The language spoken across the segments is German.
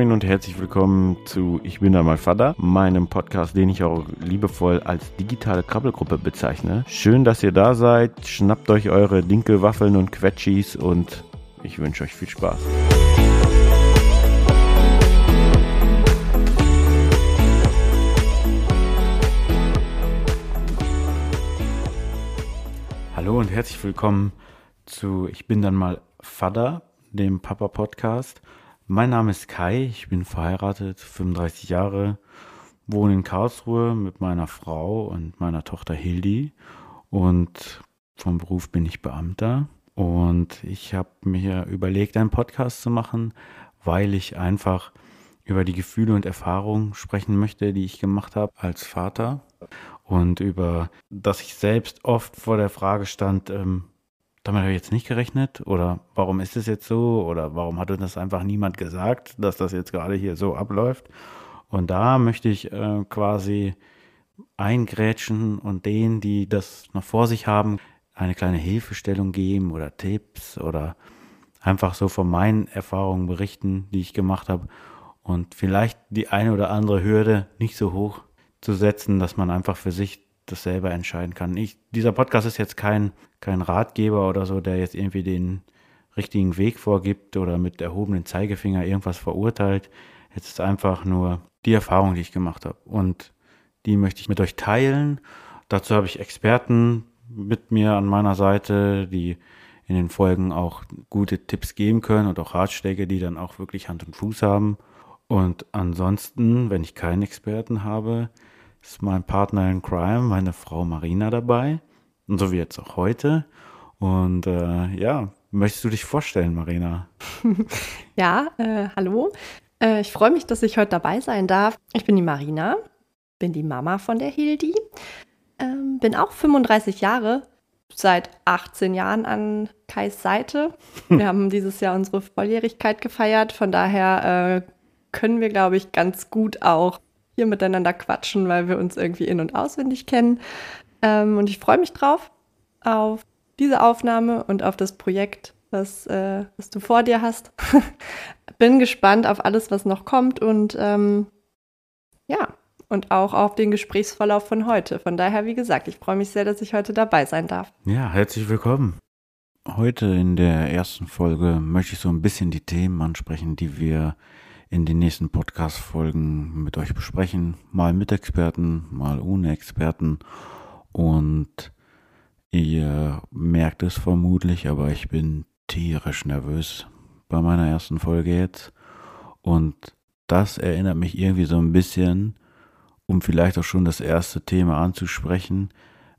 Moin und herzlich willkommen zu Ich bin da mal Vater, meinem Podcast, den ich auch liebevoll als digitale Krabbelgruppe bezeichne. Schön, dass ihr da seid. Schnappt euch eure Dinkelwaffeln und Quetschis und ich wünsche euch viel Spaß. Hallo und herzlich willkommen zu Ich bin dann mal Vater, dem Papa Podcast. Mein Name ist Kai, ich bin verheiratet, 35 Jahre, wohne in Karlsruhe mit meiner Frau und meiner Tochter Hildi. Und vom Beruf bin ich Beamter. Und ich habe mir überlegt, einen Podcast zu machen, weil ich einfach über die Gefühle und Erfahrungen sprechen möchte, die ich gemacht habe als Vater. Und über, dass ich selbst oft vor der Frage stand, ähm, damit habe ich jetzt nicht gerechnet. Oder warum ist es jetzt so? Oder warum hat uns das einfach niemand gesagt, dass das jetzt gerade hier so abläuft. Und da möchte ich äh, quasi eingrätschen und denen, die das noch vor sich haben, eine kleine Hilfestellung geben oder Tipps oder einfach so von meinen Erfahrungen berichten, die ich gemacht habe. Und vielleicht die eine oder andere Hürde nicht so hoch zu setzen, dass man einfach für sich das selber entscheiden kann. Ich, dieser Podcast ist jetzt kein, kein Ratgeber oder so, der jetzt irgendwie den richtigen Weg vorgibt oder mit erhobenen Zeigefinger irgendwas verurteilt. Jetzt ist einfach nur die Erfahrung, die ich gemacht habe. Und die möchte ich mit euch teilen. Dazu habe ich Experten mit mir an meiner Seite, die in den Folgen auch gute Tipps geben können und auch Ratschläge, die dann auch wirklich Hand und Fuß haben. Und ansonsten, wenn ich keinen Experten habe, ist mein Partner in Crime, meine Frau Marina dabei. Und so wie jetzt auch heute. Und äh, ja, möchtest du dich vorstellen, Marina? ja, äh, hallo. Äh, ich freue mich, dass ich heute dabei sein darf. Ich bin die Marina, bin die Mama von der Hildi, ähm, bin auch 35 Jahre, seit 18 Jahren an Kais Seite. Wir haben dieses Jahr unsere Volljährigkeit gefeiert, von daher äh, können wir, glaube ich, ganz gut auch hier miteinander quatschen, weil wir uns irgendwie in- und auswendig kennen. Ähm, und ich freue mich drauf, auf diese Aufnahme und auf das Projekt, was, äh, was du vor dir hast. Bin gespannt auf alles, was noch kommt und ähm, ja, und auch auf den Gesprächsverlauf von heute. Von daher, wie gesagt, ich freue mich sehr, dass ich heute dabei sein darf. Ja, herzlich willkommen. Heute in der ersten Folge möchte ich so ein bisschen die Themen ansprechen, die wir in den nächsten Podcast-Folgen mit euch besprechen. Mal mit Experten, mal ohne Experten. Und ihr merkt es vermutlich, aber ich bin tierisch nervös bei meiner ersten Folge jetzt. Und das erinnert mich irgendwie so ein bisschen, um vielleicht auch schon das erste Thema anzusprechen,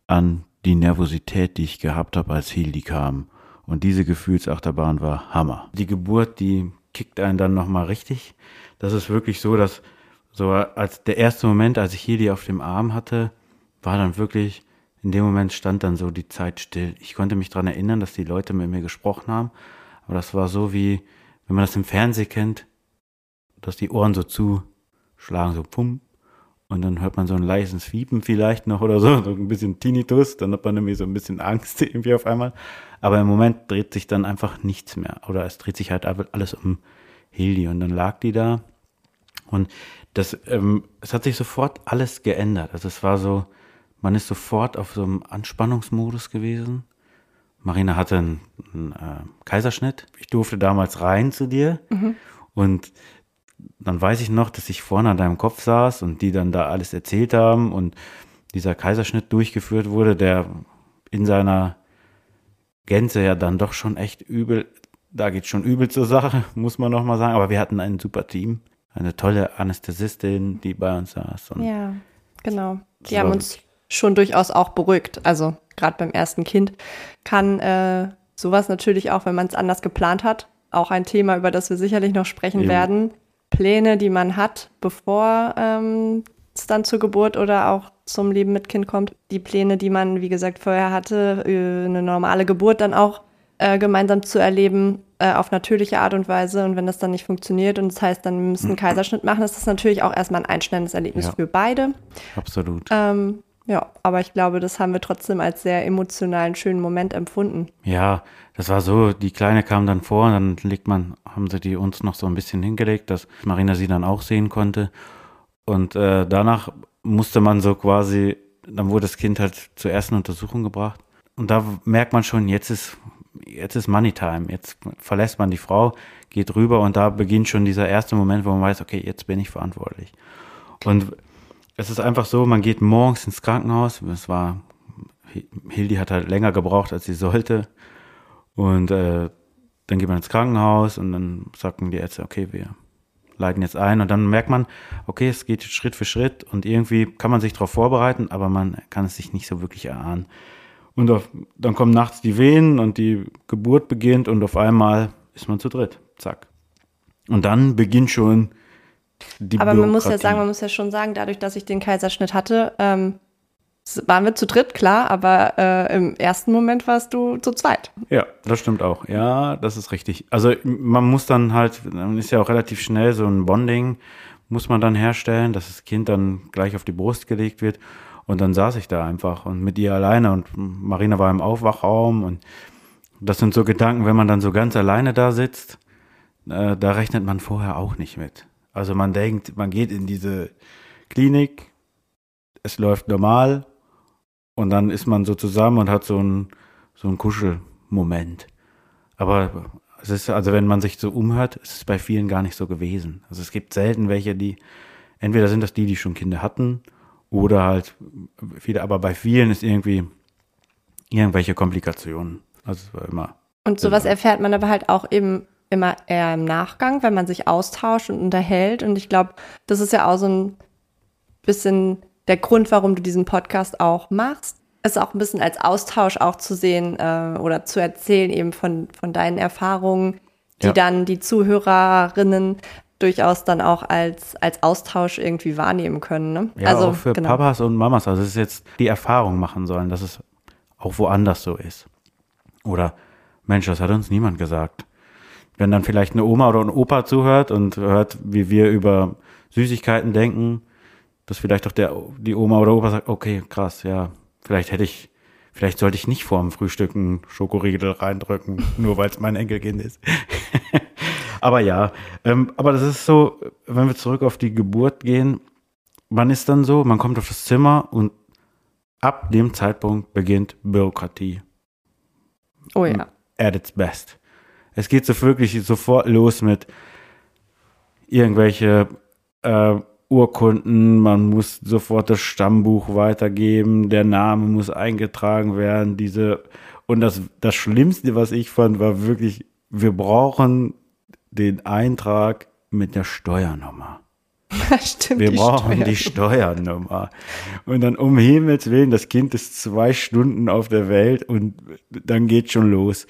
an die Nervosität, die ich gehabt habe, als Hildi kam. Und diese Gefühlsachterbahn war Hammer. Die Geburt, die kickt einen dann nochmal richtig. Das ist wirklich so, dass so als der erste Moment, als ich hier die auf dem Arm hatte, war dann wirklich, in dem Moment stand dann so die Zeit still. Ich konnte mich daran erinnern, dass die Leute mit mir gesprochen haben, aber das war so wie, wenn man das im Fernsehen kennt, dass die Ohren so zuschlagen, so pum, und dann hört man so ein leises Fiepen vielleicht noch oder so, so ein bisschen Tinnitus, dann hat man nämlich so ein bisschen Angst irgendwie auf einmal. Aber im Moment dreht sich dann einfach nichts mehr. Oder es dreht sich halt alles um Hildi. Und dann lag die da. Und das, ähm, es hat sich sofort alles geändert. Also es war so, man ist sofort auf so einem Anspannungsmodus gewesen. Marina hatte einen, einen äh, Kaiserschnitt. Ich durfte damals rein zu dir. Mhm. Und dann weiß ich noch, dass ich vorne an deinem Kopf saß und die dann da alles erzählt haben und dieser Kaiserschnitt durchgeführt wurde, der in seiner Gänze ja dann doch schon echt übel. Da geht schon übel zur Sache, muss man noch mal sagen. Aber wir hatten ein super Team, eine tolle Anästhesistin, die bei uns saß. ja, genau. Die haben uns schon durchaus auch beruhigt. Also gerade beim ersten Kind kann äh, sowas natürlich auch, wenn man es anders geplant hat, auch ein Thema, über das wir sicherlich noch sprechen Eben. werden. Pläne, die man hat, bevor ähm, es dann zur Geburt oder auch zum Leben mit Kind kommt. Die Pläne, die man, wie gesagt, vorher hatte, äh, eine normale Geburt dann auch äh, gemeinsam zu erleben, äh, auf natürliche Art und Weise. Und wenn das dann nicht funktioniert und das heißt, dann müssen einen Kaiserschnitt machen, ist das natürlich auch erstmal ein einschneidendes Erlebnis ja. für beide. Absolut. Ähm, Ja, aber ich glaube, das haben wir trotzdem als sehr emotionalen, schönen Moment empfunden. Ja, das war so, die Kleine kam dann vor, dann legt man, haben sie die uns noch so ein bisschen hingelegt, dass Marina sie dann auch sehen konnte. Und äh, danach musste man so quasi, dann wurde das Kind halt zur ersten Untersuchung gebracht. Und da merkt man schon, jetzt ist, jetzt ist Money Time. Jetzt verlässt man die Frau, geht rüber und da beginnt schon dieser erste Moment, wo man weiß, okay, jetzt bin ich verantwortlich. Und es ist einfach so, man geht morgens ins Krankenhaus. Es war, Hildi hat halt länger gebraucht, als sie sollte. Und äh, dann geht man ins Krankenhaus und dann sagen die Ärzte, okay, wir leiten jetzt ein. Und dann merkt man, okay, es geht Schritt für Schritt und irgendwie kann man sich darauf vorbereiten, aber man kann es sich nicht so wirklich erahnen. Und auf, dann kommen nachts die Wehen und die Geburt beginnt und auf einmal ist man zu dritt. Zack. Und dann beginnt schon die Aber man muss ja sagen, man muss ja schon sagen, dadurch, dass ich den Kaiserschnitt hatte, ähm, waren wir zu dritt, klar, aber äh, im ersten Moment warst du zu zweit. Ja, das stimmt auch. Ja, das ist richtig. Also man muss dann halt, dann ist ja auch relativ schnell so ein Bonding, muss man dann herstellen, dass das Kind dann gleich auf die Brust gelegt wird. Und dann saß ich da einfach und mit ihr alleine und Marina war im Aufwachraum und das sind so Gedanken, wenn man dann so ganz alleine da sitzt, äh, da rechnet man vorher auch nicht mit. Also man denkt, man geht in diese Klinik, es läuft normal und dann ist man so zusammen und hat so einen so einen Kuschelmoment. Aber es ist, also wenn man sich so umhört, ist es bei vielen gar nicht so gewesen. Also es gibt selten welche, die, entweder sind das die, die schon Kinder hatten, oder halt viele, aber bei vielen ist irgendwie irgendwelche Komplikationen. Also es war immer. Und sowas erfährt man aber halt auch eben immer eher im Nachgang, wenn man sich austauscht und unterhält. Und ich glaube, das ist ja auch so ein bisschen der Grund, warum du diesen Podcast auch machst. Es auch ein bisschen als Austausch auch zu sehen äh, oder zu erzählen eben von, von deinen Erfahrungen, die ja. dann die Zuhörerinnen durchaus dann auch als, als Austausch irgendwie wahrnehmen können. Ne? Ja, also auch für genau. Papas und Mamas. Also es ist jetzt die Erfahrung machen sollen, dass es auch woanders so ist. Oder Mensch, das hat uns niemand gesagt wenn dann vielleicht eine Oma oder ein Opa zuhört und hört, wie wir über Süßigkeiten denken, dass vielleicht auch der, die Oma oder Opa sagt, okay, krass, ja, vielleicht hätte ich, vielleicht sollte ich nicht vor dem Frühstück einen Schokoriegel reindrücken, nur weil es mein Enkelkind ist. aber ja, ähm, aber das ist so, wenn wir zurück auf die Geburt gehen, man ist dann so, man kommt auf das Zimmer und ab dem Zeitpunkt beginnt Bürokratie. Oh ja. At its best. Es geht so wirklich sofort los mit irgendwelche äh, Urkunden, man muss sofort das Stammbuch weitergeben, der Name muss eingetragen werden, diese und das, das Schlimmste, was ich fand, war wirklich, wir brauchen den Eintrag mit der Steuernummer. Stimmt, wir brauchen Steuernummer. die Steuernummer. Und dann um Himmels Willen, das Kind ist zwei Stunden auf der Welt und dann geht schon los.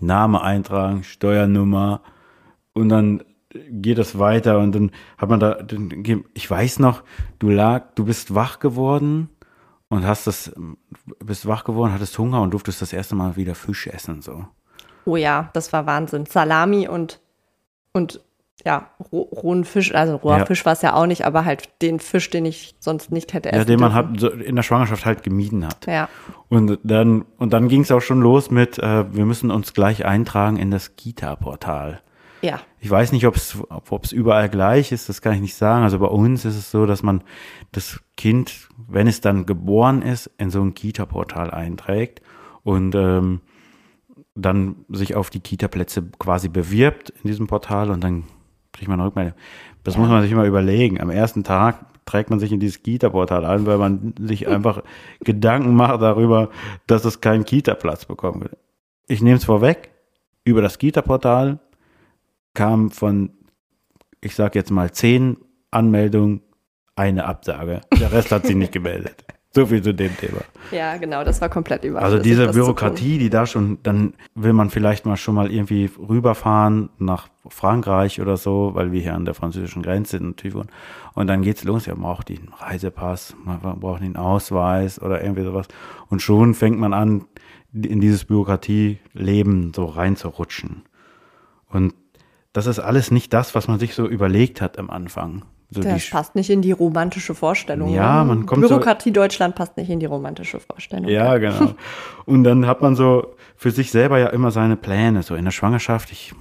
Name eintragen, Steuernummer und dann geht das weiter und dann hat man da, ich weiß noch, du lag, du bist wach geworden und hast das, bist wach geworden, hattest Hunger und durftest das erste Mal wieder Fisch essen, so. Oh ja, das war Wahnsinn. Salami und, und ja, rohen Fisch, also roher ja. Fisch war es ja auch nicht, aber halt den Fisch, den ich sonst nicht hätte essen Ja, den man hat, in der Schwangerschaft halt gemieden hat. Ja. Und dann, und dann ging es auch schon los mit, äh, wir müssen uns gleich eintragen in das Kita-Portal. Ja. Ich weiß nicht, ob es überall gleich ist, das kann ich nicht sagen. Also bei uns ist es so, dass man das Kind, wenn es dann geboren ist, in so ein Kita-Portal einträgt und ähm, dann sich auf die Kita-Plätze quasi bewirbt in diesem Portal und dann kriegt man eine Rückmeldung. Das ja. muss man sich immer überlegen. Am ersten Tag trägt man sich in dieses Kita-Portal ein, weil man sich einfach Gedanken macht darüber, dass es keinen Kita-Platz bekommen will. Ich nehme es vorweg, über das Kita-Portal kam von, ich sage jetzt mal, zehn Anmeldungen eine Absage. Der Rest hat sich nicht gemeldet. So viel zu dem Thema. Ja, genau, das war komplett überall. Also diese Bürokratie, die da schon, dann will man vielleicht mal schon mal irgendwie rüberfahren nach Frankreich oder so, weil wir hier an der französischen Grenze sind natürlich wohnen. Und dann geht's los, ja, man braucht den Reisepass, man braucht den Ausweis oder irgendwie sowas. Und schon fängt man an, in dieses Bürokratieleben so reinzurutschen. Und das ist alles nicht das, was man sich so überlegt hat am Anfang. So das passt nicht in die romantische Vorstellung. Ja, ne? man kommt so- Bürokratie Deutschland passt nicht in die romantische Vorstellung. Ja, genau. Und dann hat man so für sich selber ja immer seine Pläne. So in der Schwangerschaft, ich,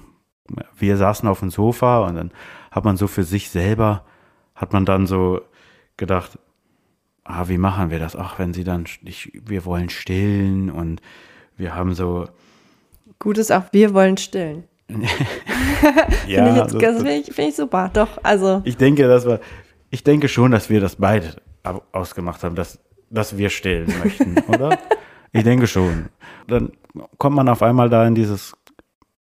wir saßen auf dem Sofa und dann hat man so für sich selber, hat man dann so gedacht, ah, wie machen wir das? Ach, wenn sie dann, ich, wir wollen stillen und wir haben so, Gut ist auch, wir wollen stillen. ja, finde ich, jetzt, das finde ich, finde ich super. Doch, also, Ich denke, dass wir, ich denke schon, dass wir das beide au- ausgemacht haben, dass, dass wir stillen möchten, oder? Ich denke schon. Dann kommt man auf einmal da in dieses,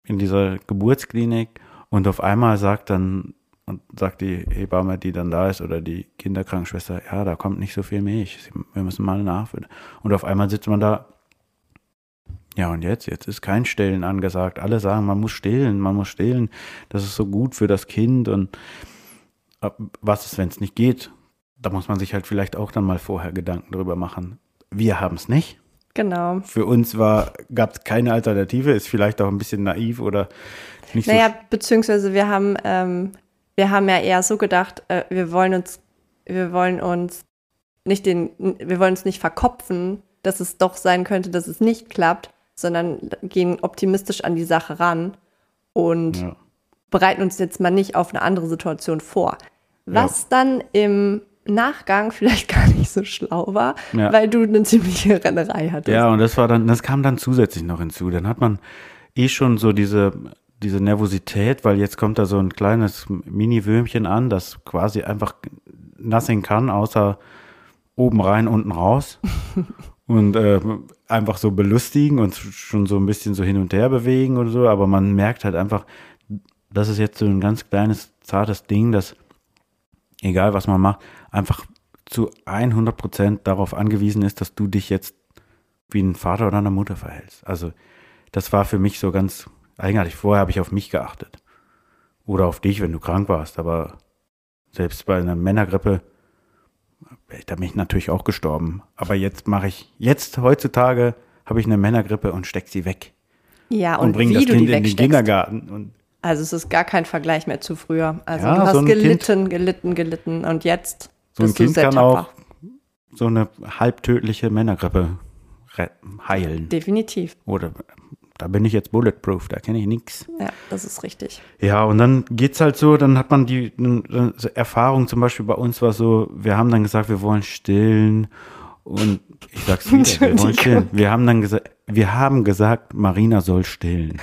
in diese Geburtsklinik und auf einmal sagt dann, und sagt die Hebamme, die dann da ist, oder die Kinderkrankenschwester, ja, da kommt nicht so viel Milch, wir müssen mal nachfüllen. Und auf einmal sitzt man da, ja, und jetzt? Jetzt ist kein Stillen angesagt. Alle sagen, man muss stillen, man muss stillen. Das ist so gut für das Kind und äh, was ist, wenn es nicht geht? Da muss man sich halt vielleicht auch dann mal vorher Gedanken drüber machen. Wir haben es nicht. genau. Für uns war gab es keine Alternative. Ist vielleicht auch ein bisschen naiv oder nicht Naja, beziehungsweise wir haben, ähm, wir haben ja eher so gedacht, äh, wir wollen uns, wir wollen uns nicht den, wir wollen uns nicht verkopfen, dass es doch sein könnte, dass es nicht klappt, sondern gehen optimistisch an die Sache ran und. Ja. bereiten uns jetzt mal nicht auf eine andere Situation vor. Was dann im Nachgang vielleicht gar nicht so schlau war, Ja. weil du eine ziemliche Rennerei hattest. Ja, und das war dann, das kam dann zusätzlich noch hinzu. Dann hat man eh schon so diese, diese Nervosität, weil jetzt kommt da so ein kleines Mini-Würmchen an, das quasi einfach nothing kann, außer oben rein, unten raus. und äh, einfach so belustigen und schon so ein bisschen so hin und her bewegen oder so. Aber man merkt halt einfach, das ist jetzt so ein ganz kleines, zartes Ding, das, egal was man macht, einfach zu 100 Prozent darauf angewiesen ist, dass du dich jetzt wie ein Vater oder eine Mutter verhältst. Also das war für mich so ganz eigenartig. Vorher habe ich auf mich geachtet. Oder auf dich, wenn du krank warst. Aber selbst bei einer Männergrippe, da bin ich natürlich auch gestorben. Aber jetzt mache ich, jetzt heutzutage habe ich eine Männergrippe und steck sie weg. Ja, Und, und, bringe das Kind in den. Kindergarten. Und Also es ist gar kein Vergleich mehr zu früher. Also Ja, du hast so gelitten, gelitten, gelitten und jetzt so ein Kind kann tapfer. auch so eine halbtödliche Männergrippe heilen. Definitiv. Oder da bin ich jetzt bulletproof, da kenne ich nichts. Ja, das ist richtig. Ja, und dann geht's halt so, dann hat man die so Erfahrung, zum Beispiel bei uns war so, wir haben dann gesagt, wir wollen stillen und ich sag's wieder, wir wollen stillen. Wir haben dann gesagt, wir haben gesagt, Marina soll stillen.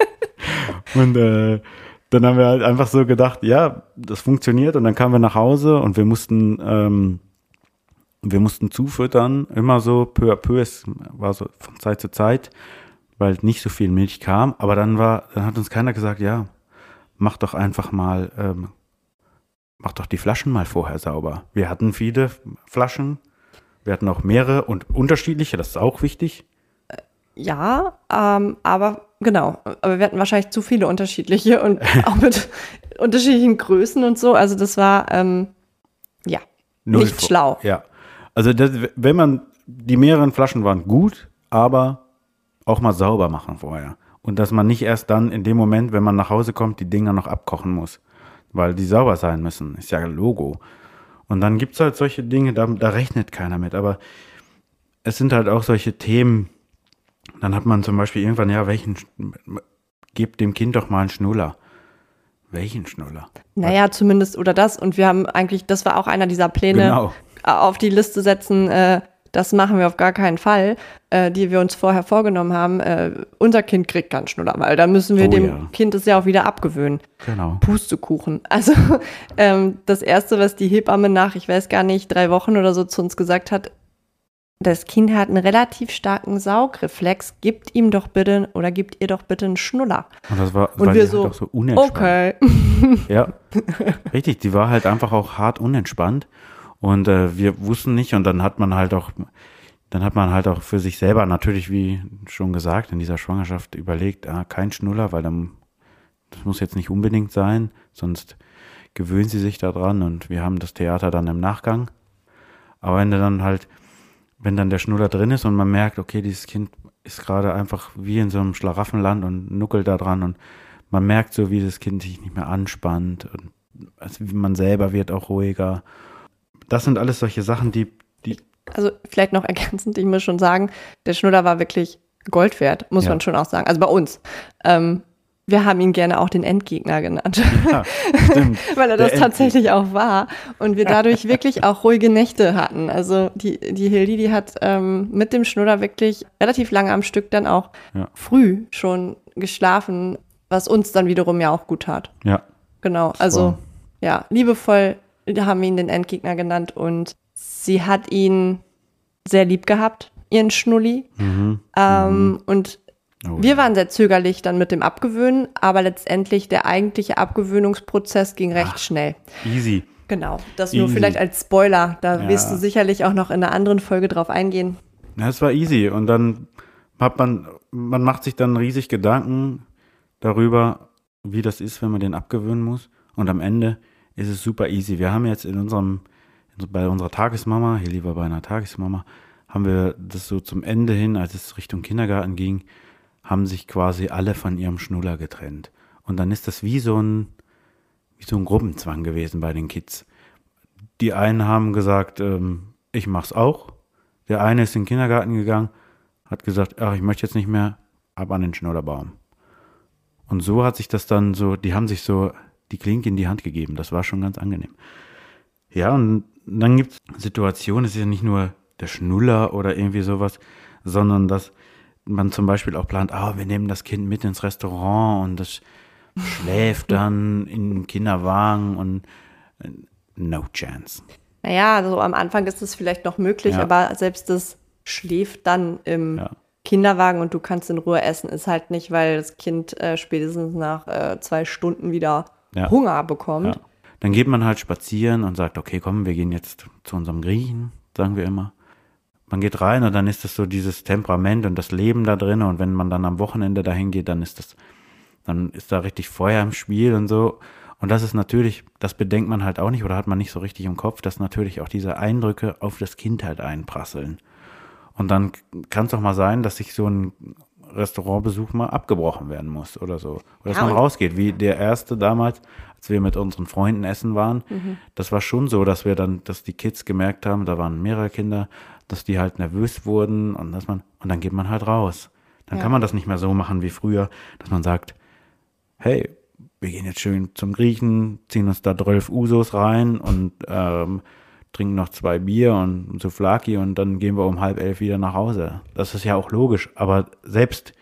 und äh, dann haben wir halt einfach so gedacht, ja, das funktioniert und dann kamen wir nach Hause und wir mussten ähm, wir mussten zufüttern, immer so peu à peu, es war so von Zeit zu Zeit, weil nicht so viel Milch kam, aber dann war, dann hat uns keiner gesagt, ja, mach doch einfach mal, ähm, mach doch die Flaschen mal vorher sauber. Wir hatten viele Flaschen, wir hatten auch mehrere und unterschiedliche, das ist auch wichtig. Ja, ähm, aber genau. Aber wir hatten wahrscheinlich zu viele unterschiedliche und auch mit unterschiedlichen Größen und so. Also das war ähm, ja Null nicht schlau. Ja. Also das, wenn man, die mehreren Flaschen waren gut, aber auch mal sauber machen vorher. Und dass man nicht erst dann in dem Moment, wenn man nach Hause kommt, die Dinger noch abkochen muss. Weil die sauber sein müssen. Ist ja ein Logo. Und dann gibt's halt solche Dinge, da, da rechnet keiner mit. Aber es sind halt auch solche Themen. Dann hat man zum Beispiel irgendwann, ja, welchen, gebt dem Kind doch mal einen Schnuller. Welchen Schnuller? Naja, zumindest oder das. Und wir haben eigentlich, das war auch einer dieser Pläne, Genau. auf die Liste setzen, äh, das machen wir auf gar keinen Fall, äh, die wir uns vorher vorgenommen haben. Äh, unser Kind kriegt keinen Schnuller, weil dann müssen wir Oh dem ja. Kind es ja auch wieder abgewöhnen. Genau. Pustekuchen. Also ähm, das Erste, was die Hebamme nach, ich weiß gar nicht, drei Wochen oder so zu uns gesagt hat, das Kind hat einen relativ starken Saugreflex, gibt ihm doch bitte oder gibt ihr doch bitte einen Schnuller. Und das war, Und wir die so, halt so unentspannt. Okay. Ja, richtig. Die war halt einfach auch hart unentspannt und äh, wir wussten nicht und dann hat man halt auch, dann hat man halt auch für sich selber natürlich, wie schon gesagt, in dieser Schwangerschaft überlegt, ah, kein Schnuller, weil dann das muss jetzt nicht unbedingt sein, sonst gewöhnen sie sich daran und wir haben das Theater dann im Nachgang. Aber wenn dann halt, wenn dann der Schnuller drin ist und man merkt, okay, dieses Kind ist gerade einfach wie in so einem Schlaraffenland und nuckelt da dran und man merkt so, wie das Kind sich nicht mehr anspannt und also man selber wird auch ruhiger. Das sind alles solche Sachen, die, die. Also vielleicht noch ergänzend, ich muss schon sagen, der Schnuller war wirklich Gold wert, muss Ja. man schon auch sagen. Also bei uns. Ähm, wir haben ihn gerne auch den Endgegner genannt, Ja, weil er Der das Endgegner. tatsächlich auch war und wir dadurch wirklich auch ruhige Nächte hatten. Also die, die Hildi, die hat ähm, mit dem Schnuller wirklich relativ lange am Stück dann auch Ja. früh schon geschlafen, was uns dann wiederum ja auch gut tat. Ja, Genau, also Wow. ja, liebevoll haben wir ihn den Endgegner genannt und sie hat ihn sehr lieb gehabt, ihren Schnulli. Ähm, Und Oh, wir waren sehr zögerlich dann mit dem Abgewöhnen, aber letztendlich der eigentliche Abgewöhnungsprozess ging recht schnell. easy. Genau, das nur Easy. vielleicht als Spoiler. Da Ja. wirst du sicherlich auch noch in einer anderen Folge drauf eingehen. Ja, es war easy. Und dann hat man, man macht sich dann riesig Gedanken darüber, wie das ist, wenn man den abgewöhnen muss. Und am Ende ist es super easy. Wir haben jetzt in unserem, bei unserer Tagesmama, hier lieber bei einer Tagesmama, haben wir das so zum Ende hin, als es Richtung Kindergarten ging, haben sich quasi alle von ihrem Schnuller getrennt. Und dann ist das wie so ein, wie so ein Gruppenzwang gewesen bei den Kids. Die einen haben gesagt, ähm, ich mach's auch. Der eine ist in den Kindergarten gegangen, hat gesagt, ach, ich möchte jetzt nicht mehr, ab an den Schnullerbaum. Und so hat sich das dann so, die haben sich so die Klinke in die Hand gegeben. Das war schon ganz angenehm. Ja, und dann gibt es Situationen, es ist ja nicht nur der Schnuller oder irgendwie sowas, sondern dass man zum Beispiel auch plant, ah, wir nehmen das Kind mit ins Restaurant und das schläft dann im Kinderwagen und äh, no chance. Naja, so am Anfang ist es vielleicht noch möglich, Ja. aber selbst das schläft dann im Ja. Kinderwagen und du kannst in Ruhe essen, ist halt nicht, weil das Kind äh, spätestens nach äh, zwei Stunden wieder Ja. Hunger bekommt. Ja. Dann geht man halt spazieren und sagt, okay, komm, wir gehen jetzt zu unserem Griechen, sagen wir immer. Man geht rein und dann ist das so dieses Temperament und das Leben da drin und wenn man dann am Wochenende dahin geht, dann ist das, dann ist da richtig Feuer im Spiel und so. Und das ist natürlich, das bedenkt man halt auch nicht oder hat man nicht so richtig im Kopf, dass natürlich auch diese Eindrücke auf das Kind halt einprasseln. Und dann kann es doch mal sein, dass sich so ein Restaurantbesuch mal abgebrochen werden muss oder so. Oder dass Ja, man rausgeht, wie der erste damals, als wir mit unseren Freunden essen waren. Mhm. Das war schon so, dass wir dann, dass die Kids gemerkt haben, da waren mehrere Kinder, dass die halt nervös wurden und dass man, und dann geht man halt raus. Dann Ja. kann man das nicht mehr so machen wie früher, dass man sagt, hey, wir gehen jetzt schön zum Griechen, ziehen uns da 12 Usos rein und ähm, trinken noch zwei Bier und ein Souflaki und dann gehen wir um halb elf wieder nach Hause. Das ist ja auch logisch, aber selbst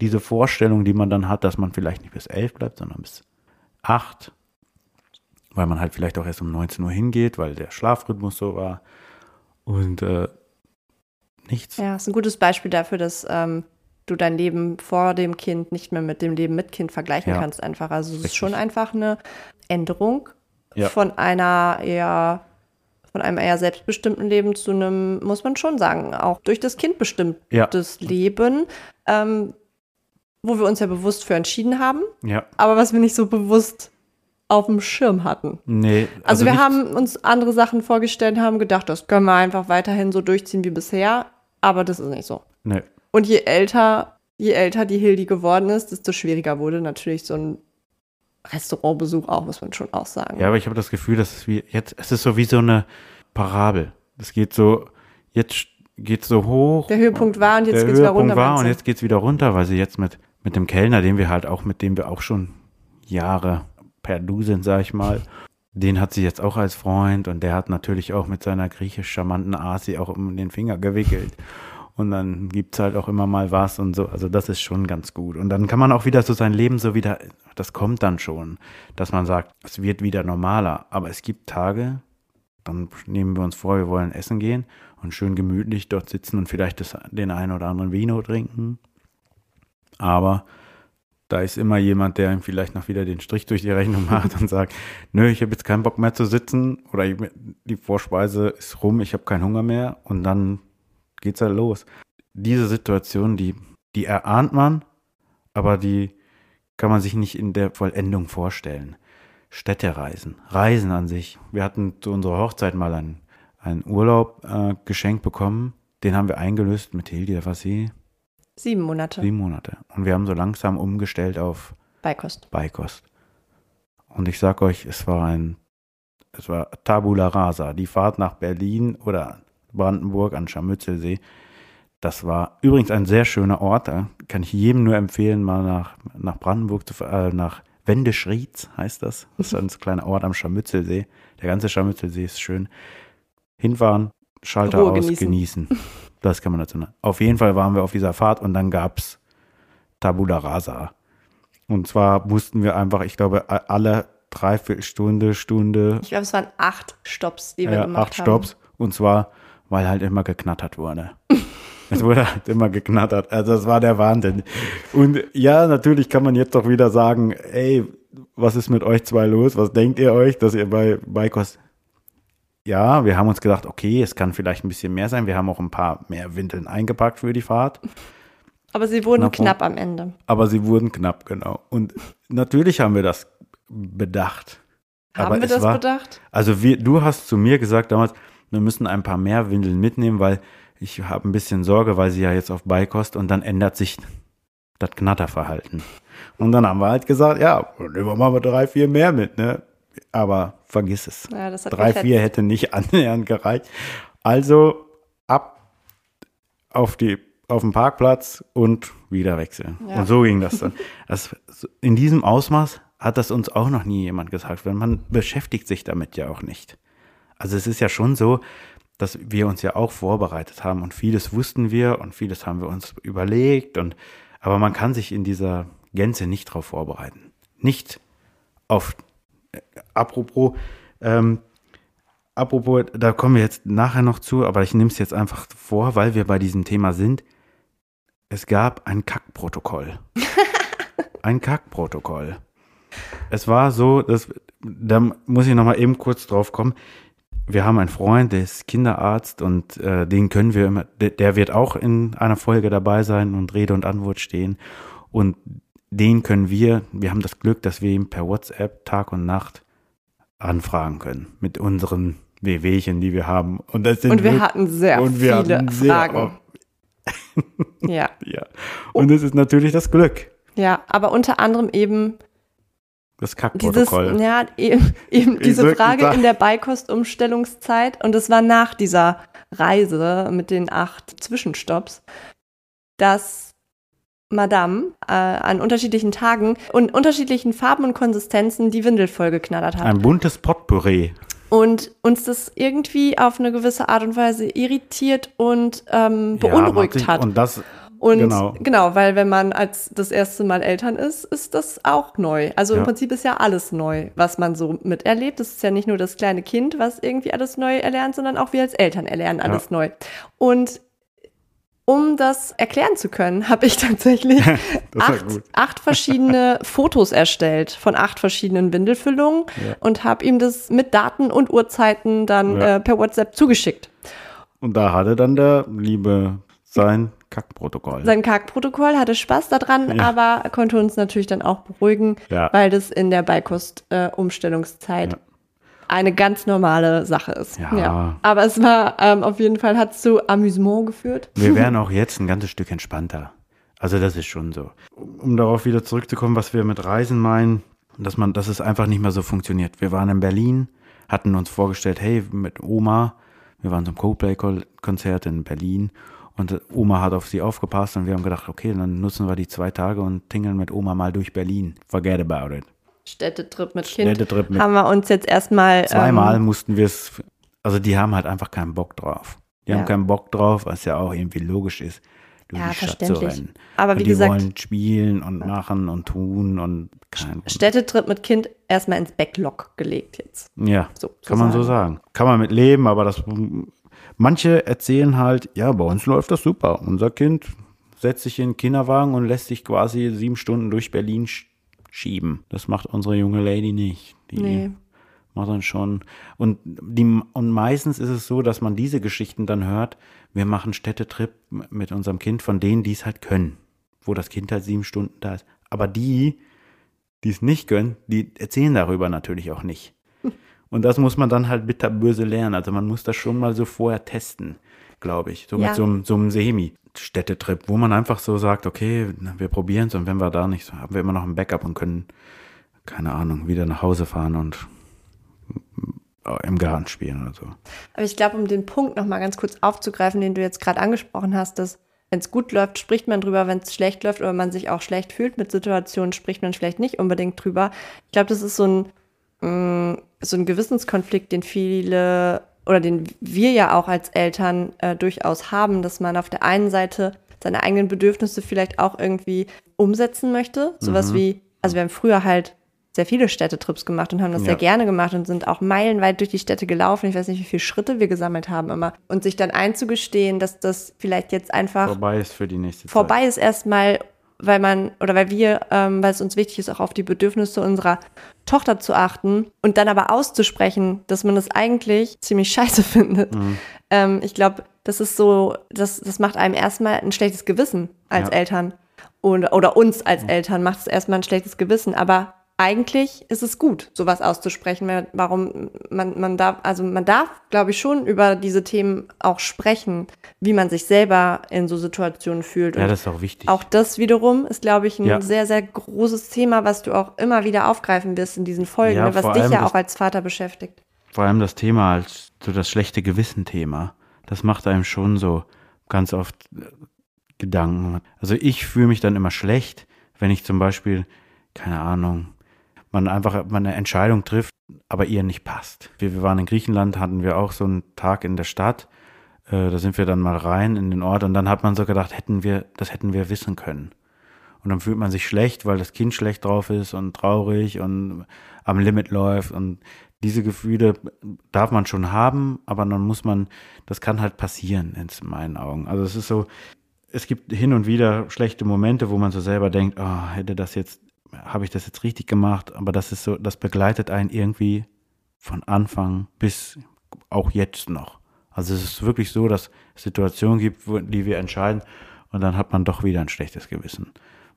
diese Vorstellung, die man dann hat, dass man vielleicht nicht bis elf bleibt, sondern bis acht, weil man halt vielleicht auch erst um 19 Uhr hingeht, weil der Schlafrhythmus so war und äh, nichts. Ja, ist ein gutes Beispiel dafür, dass ähm, du dein Leben vor dem Kind nicht mehr mit dem Leben mit Kind vergleichen Ja. kannst einfach. Also es ist schon einfach eine Änderung Ja. von einer eher von einem eher selbstbestimmten Leben zu einem, muss man schon sagen, auch durch das Kind bestimmtes Leben, ähm, wo wir uns ja bewusst für entschieden haben, Ja, aber was wir nicht so bewusst auf dem Schirm hatten. nee. Also, wir nicht- haben uns andere Sachen vorgestellt, haben gedacht, das können wir einfach weiterhin so durchziehen wie bisher, aber das ist nicht so. Nee. Und je älter, je älter die Hildi geworden ist, desto schwieriger wurde natürlich so ein Restaurantbesuch auch, muss man schon auch sagen. Ja, aber ich habe das Gefühl, dass es wie jetzt, es ist so wie so eine Parabel. Es geht so, jetzt geht so hoch. Der Höhepunkt war und jetzt der geht's wieder runter, war und jetzt geht's wieder runter, weil sie jetzt mit, mit dem Kellner, den wir halt auch, mit dem wir auch schon Jahre per Du sind, sag ich mal, den hat sie jetzt auch als Freund und der hat natürlich auch mit seiner griechisch charmanten Asi auch um den Finger gewickelt. Und dann gibt's halt auch immer mal was und so. Also das ist schon ganz gut. Und dann kann man auch wieder so sein Leben so wieder, das kommt dann schon, dass man sagt, es wird wieder normaler. Aber es gibt Tage, dann nehmen wir uns vor, wir wollen essen gehen und schön gemütlich dort sitzen und vielleicht das, den einen oder anderen Vino trinken. Aber da ist immer jemand, der ihm vielleicht noch wieder den Strich durch die Rechnung macht und sagt, nö, ich habe jetzt keinen Bock mehr zu sitzen oder die Vorspeise ist rum, ich habe keinen Hunger mehr und dann geht's halt los. Diese Situation, die, die erahnt man, aber die kann man sich nicht in der Vollendung vorstellen. Städtereisen, Reisen an sich. Wir hatten zu unserer Hochzeit mal einen, einen Urlaub äh, geschenkt bekommen. Den haben wir eingelöst mit Hildi, da war sie Sieben Monate sieben Monate. Und wir haben so langsam umgestellt auf Beikost. Beikost. Und ich sag euch, es war ein, es war Tabula Rasa. Die Fahrt nach Berlin oder Brandenburg an Scharmützelsee. Das war übrigens ein sehr schöner Ort. Da kann ich jedem nur empfehlen, mal nach, nach Brandenburg zu äh, nach Wendeschrieds heißt das. Das ist ein kleiner Ort am Scharmützelsee. Der ganze Scharmützelsee ist schön. Hinfahren, Schalter Ruhe aus, genießen. genießen. Das kann man dazu nennen. Auf jeden Fall waren wir auf dieser Fahrt und dann gab's Tabula Rasa. Und zwar mussten wir einfach, ich glaube, alle Dreiviertelstunde, Stunde, Ich glaube, es waren acht Stops, die wir ja, gemacht acht haben. Stops. Und zwar, weil halt immer geknattert wurde. es wurde halt immer geknattert. Also das war der Wahnsinn. Und ja, natürlich kann man jetzt doch wieder sagen, ey, was ist mit euch zwei los? Was denkt ihr euch, dass ihr bei Beikost ja, wir haben uns gedacht, okay, es kann vielleicht ein bisschen mehr sein. Wir haben auch ein paar mehr Windeln eingepackt für die Fahrt. Aber sie wurden Knapp, knapp am Ende. Aber sie wurden knapp, genau. Und natürlich haben wir das bedacht. Haben aber wir das war, bedacht? Also wir, du hast zu mir gesagt damals, wir müssen ein paar mehr Windeln mitnehmen, weil ich habe ein bisschen Sorge, weil sie ja jetzt auf Beikost und dann ändert sich das Knatterverhalten. Und dann haben wir halt gesagt, ja, nehmen wir mal drei, vier mehr mit, ne? Aber vergiss es. Ja, Drei, vier hätte nicht annähernd gereicht. Also ab auf die auf den Parkplatz und wieder wechseln. Ja. Und so ging das dann. Das, in diesem Ausmaß hat das uns auch noch nie jemand gesagt, weil man beschäftigt sich damit ja auch nicht. Also es ist ja schon so, dass wir uns ja auch vorbereitet haben und vieles wussten wir und vieles haben wir uns überlegt und aber man kann sich in dieser Gänze nicht darauf vorbereiten. Nicht auf äh, apropos ähm, apropos, da kommen wir jetzt nachher noch zu, aber ich nehme es jetzt einfach vor, weil wir bei diesem Thema sind. Es gab ein Kackprotokoll. ein Kackprotokoll. Es war so, dass, da muss ich noch mal eben kurz drauf kommen. Wir haben einen Freund, der ist Kinderarzt und äh, den können wir immer, der, der wird auch in einer Folge dabei sein und Rede und Antwort stehen. Und den können wir, wir haben das Glück, dass wir ihn per WhatsApp Tag und Nacht anfragen können mit unseren Wehwehchen, die wir haben. Und, das sind Und wir wirklich- hatten sehr und wir viele hatten sehr Fragen. ja. Ja. Und es ist natürlich das Glück, ja, aber unter anderem eben das dieses, Kackprotokoll. ja, eben, eben diese Frage in der Beikostumstellungszeit und es war nach dieser Reise mit den acht Zwischenstopps, dass Madame äh, an unterschiedlichen Tagen und unterschiedlichen Farben und Konsistenzen die Windel vollgeknattert hat. Ein buntes Potpourri. und uns das irgendwie auf eine gewisse Art und Weise irritiert und ähm, Ja, beunruhigt man- hat. Und das, Und Genau. genau. weil wenn man als das erste Mal Eltern ist, ist das auch neu. Also Ja. im Prinzip ist ja alles neu, was man so miterlebt. Es ist ja nicht nur das kleine Kind, was irgendwie alles neu erlernt, sondern auch wir als Eltern erlernen alles neu. Und um das erklären zu können, habe ich tatsächlich acht, acht verschiedene Fotos erstellt von acht verschiedenen Windelfüllungen Ja. und habe ihm das mit Daten und Uhrzeiten dann Ja. äh, per WhatsApp zugeschickt. Und da hatte dann der Liebe sein Kackprotokoll. Sein Karg-Protokoll hatte Spaß daran, Ja. aber konnte uns natürlich dann auch beruhigen, Ja. weil das in der Beikost-Umstellungszeit Ja. eine ganz normale Sache ist. Ja. Aber es war ähm, auf jeden Fall, hat zu Amüsement geführt. Wir wären auch jetzt ein ganzes Stück entspannter. Also das ist schon so. Um darauf wieder zurückzukommen, was wir mit Reisen meinen, dass man, dass es einfach nicht mehr so funktioniert. Wir waren in Berlin, hatten uns vorgestellt, hey, mit Oma, wir waren zum Coldplay-Konzert in Berlin und Oma hat auf sie aufgepasst und wir haben gedacht, okay, dann nutzen wir die zwei Tage und tingeln mit Oma mal durch Berlin. Forget about it. Städtetrip mit Kind. Städtetrip mit haben wir uns jetzt erstmal Zweimal Ähm, mussten wir es, also die haben halt einfach keinen Bock drauf. Die Ja. haben keinen Bock drauf, was ja auch irgendwie logisch ist, durch Ja, die Stadt zu rennen. Aber und wie die gesagt- wollen spielen und machen und tun und kein Städtetrip mit Kind erstmal ins Backlog gelegt jetzt. Ja, So, kann man so sagen. Kann man mit leben, aber das manche erzählen halt, ja, bei uns läuft das super. Unser Kind setzt sich in den Kinderwagen und lässt sich quasi sieben Stunden durch Berlin sch schieben. Das macht unsere junge Lady nicht. Die Nee. macht dann schon. Und, die, und meistens ist es so, dass man diese Geschichten dann hört, wir machen Städtetrip mit unserem Kind von denen, die es halt können. Wo das Kind halt sieben Stunden da ist. Aber die, die es nicht können, die erzählen darüber natürlich auch nicht. Und das muss man dann halt bitterböse lernen. Also man muss das schon mal so vorher testen, glaube ich. So Ja. mit so, einem- so einem Semi-Städtetrip, wo man einfach so sagt, okay, wir probieren es und wenn wir da nicht, haben wir immer noch ein Backup und können, keine Ahnung, wieder nach Hause fahren und äh, im Garten spielen oder so. Aber ich glaube, um den Punkt nochmal ganz kurz aufzugreifen, den du jetzt gerade angesprochen hast, dass wenn es gut läuft, spricht man drüber, wenn es schlecht läuft oder man sich auch schlecht fühlt mit Situationen, spricht man vielleicht nicht unbedingt drüber. Ich glaube, das ist so ein, mm, so ein Gewissenskonflikt, den viele oder den wir ja auch als Eltern äh, durchaus haben, dass man auf der einen Seite seine eigenen Bedürfnisse vielleicht auch irgendwie umsetzen möchte. Sowas mhm. wie, also wir haben früher halt sehr viele Städtetrips gemacht und haben das ja. sehr gerne gemacht und sind auch meilenweit durch die Städte gelaufen. Ich weiß nicht, wie viele Schritte wir gesammelt haben immer. Und sich dann einzugestehen, dass das vielleicht jetzt einfach vorbei ist für die nächste Zeit. Vorbei ist erstmal, weil man oder weil wir, ähm, weil es uns wichtig ist, auch auf die Bedürfnisse unserer Tochter zu achten und dann aber auszusprechen, dass man das eigentlich ziemlich scheiße findet. Mhm. Ähm, ich glaube, das ist so, das, das macht einem erstmal ein schlechtes Gewissen als ja. Eltern. Und, oder uns als Eltern macht es erstmal ein schlechtes Gewissen. Aber eigentlich ist es gut, sowas auszusprechen. Warum man, man darf, also man darf, glaube ich, schon über diese Themen auch sprechen, wie man sich selber in so Situationen fühlt. Ja, das ist auch wichtig. Auch das wiederum ist, glaube ich, ein ja. sehr, sehr großes Thema, was du auch immer wieder aufgreifen wirst in diesen Folgen, ja, ne, was dich ja auch als Vater beschäftigt. Vor allem das Thema als so das schlechte Gewissen-Thema. Das macht einem schon so ganz oft äh, Gedanken. Also ich fühle mich dann immer schlecht, wenn ich zum Beispiel, keine Ahnung, man einfach eine Entscheidung trifft, aber ihr nicht passt. Wir, wir waren in Griechenland, hatten wir auch so einen Tag in der Stadt. Äh, da sind wir dann mal rein in den Ort und dann hat man so gedacht, hätten wir, das hätten wir wissen können. Und dann fühlt man sich schlecht, weil das Kind schlecht drauf ist und traurig und am Limit läuft. Und diese Gefühle darf man schon haben, aber dann muss man, das kann halt passieren in meinen Augen. Also es ist so, es gibt hin und wieder schlechte Momente, wo man so selber denkt, oh, hätte das jetzt habe ich das jetzt richtig gemacht? Aber das ist so, das begleitet einen irgendwie von Anfang bis auch jetzt noch. Also es ist wirklich so, dass es Situationen gibt, wo, die wir entscheiden und dann hat man doch wieder ein schlechtes Gewissen.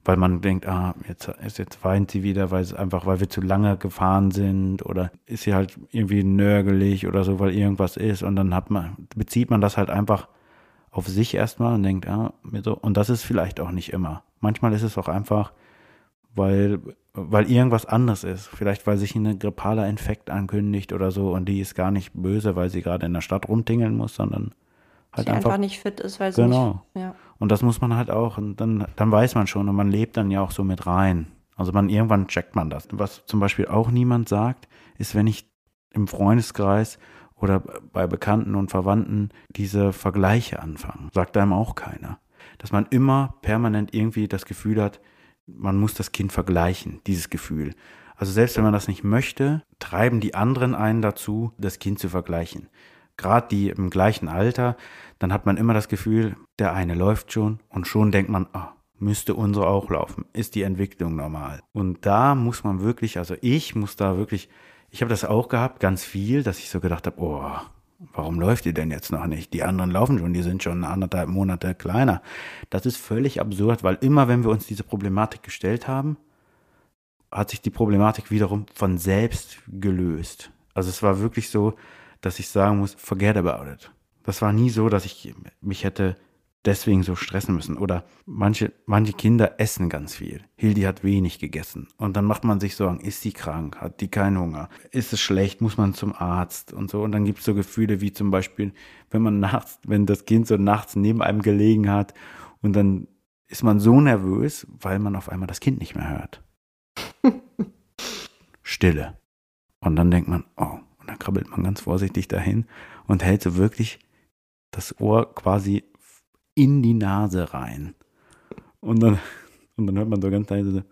Weil man denkt, ah, jetzt, jetzt weint sie wieder, weil es einfach, weil wir zu lange gefahren sind oder ist sie halt irgendwie nörgelig oder so, weil irgendwas ist und dann hat man, bezieht man das halt einfach auf sich erstmal und denkt, ah, und das ist vielleicht auch nicht immer. Manchmal ist es auch einfach, weil, weil irgendwas anders ist. Vielleicht, weil sich ein grippaler Infekt ankündigt oder so und die ist gar nicht böse, weil sie gerade in der Stadt rumtingeln muss, sondern halt sie einfach, einfach nicht fit ist, weil sie genau. nicht, ja. Und das muss man halt auch, und dann, dann weiß man schon und man lebt dann ja auch so mit rein. Also man, irgendwann checkt man das. Was zum Beispiel auch niemand sagt, ist, wenn ich im Freundeskreis oder bei Bekannten und Verwandten diese Vergleiche anfange. Sagt einem auch keiner. Dass man immer permanent irgendwie das Gefühl hat, man muss das Kind vergleichen, dieses Gefühl. Also selbst wenn man das nicht möchte, treiben die anderen einen dazu, das Kind zu vergleichen. Gerade die im gleichen Alter, dann hat man immer das Gefühl, der eine läuft schon und schon denkt man, ah, müsste unsere auch laufen. Ist die Entwicklung normal? Und da muss man wirklich, also ich muss da wirklich, ich habe das auch gehabt, ganz viel, dass ich so gedacht habe, oh, Warum läuft die denn jetzt noch nicht? Die anderen laufen schon, die sind schon anderthalb Monate kleiner. Das ist völlig absurd, weil immer wenn wir uns diese Problematik gestellt haben, hat sich die Problematik wiederum von selbst gelöst. Also es war wirklich so, dass ich sagen muss, forget about it. Das war nie so, dass ich mich hätte deswegen so stressen müssen. Oder manche, manche Kinder essen ganz viel. Hildi hat wenig gegessen. Und dann macht man sich Sorgen, ist sie krank? Hat die keinen Hunger? Ist es schlecht? Muss man zum Arzt? Und so. Und dann gibt es so Gefühle wie zum Beispiel, wenn man nachts, wenn das Kind so nachts neben einem gelegen hat und dann ist man so nervös, weil man auf einmal das Kind nicht mehr hört. Stille. Und dann denkt man, oh, und dann krabbelt man ganz vorsichtig dahin und hält so wirklich das Ohr quasi in die Nase rein. Und dann, und dann hört man so ganz leise.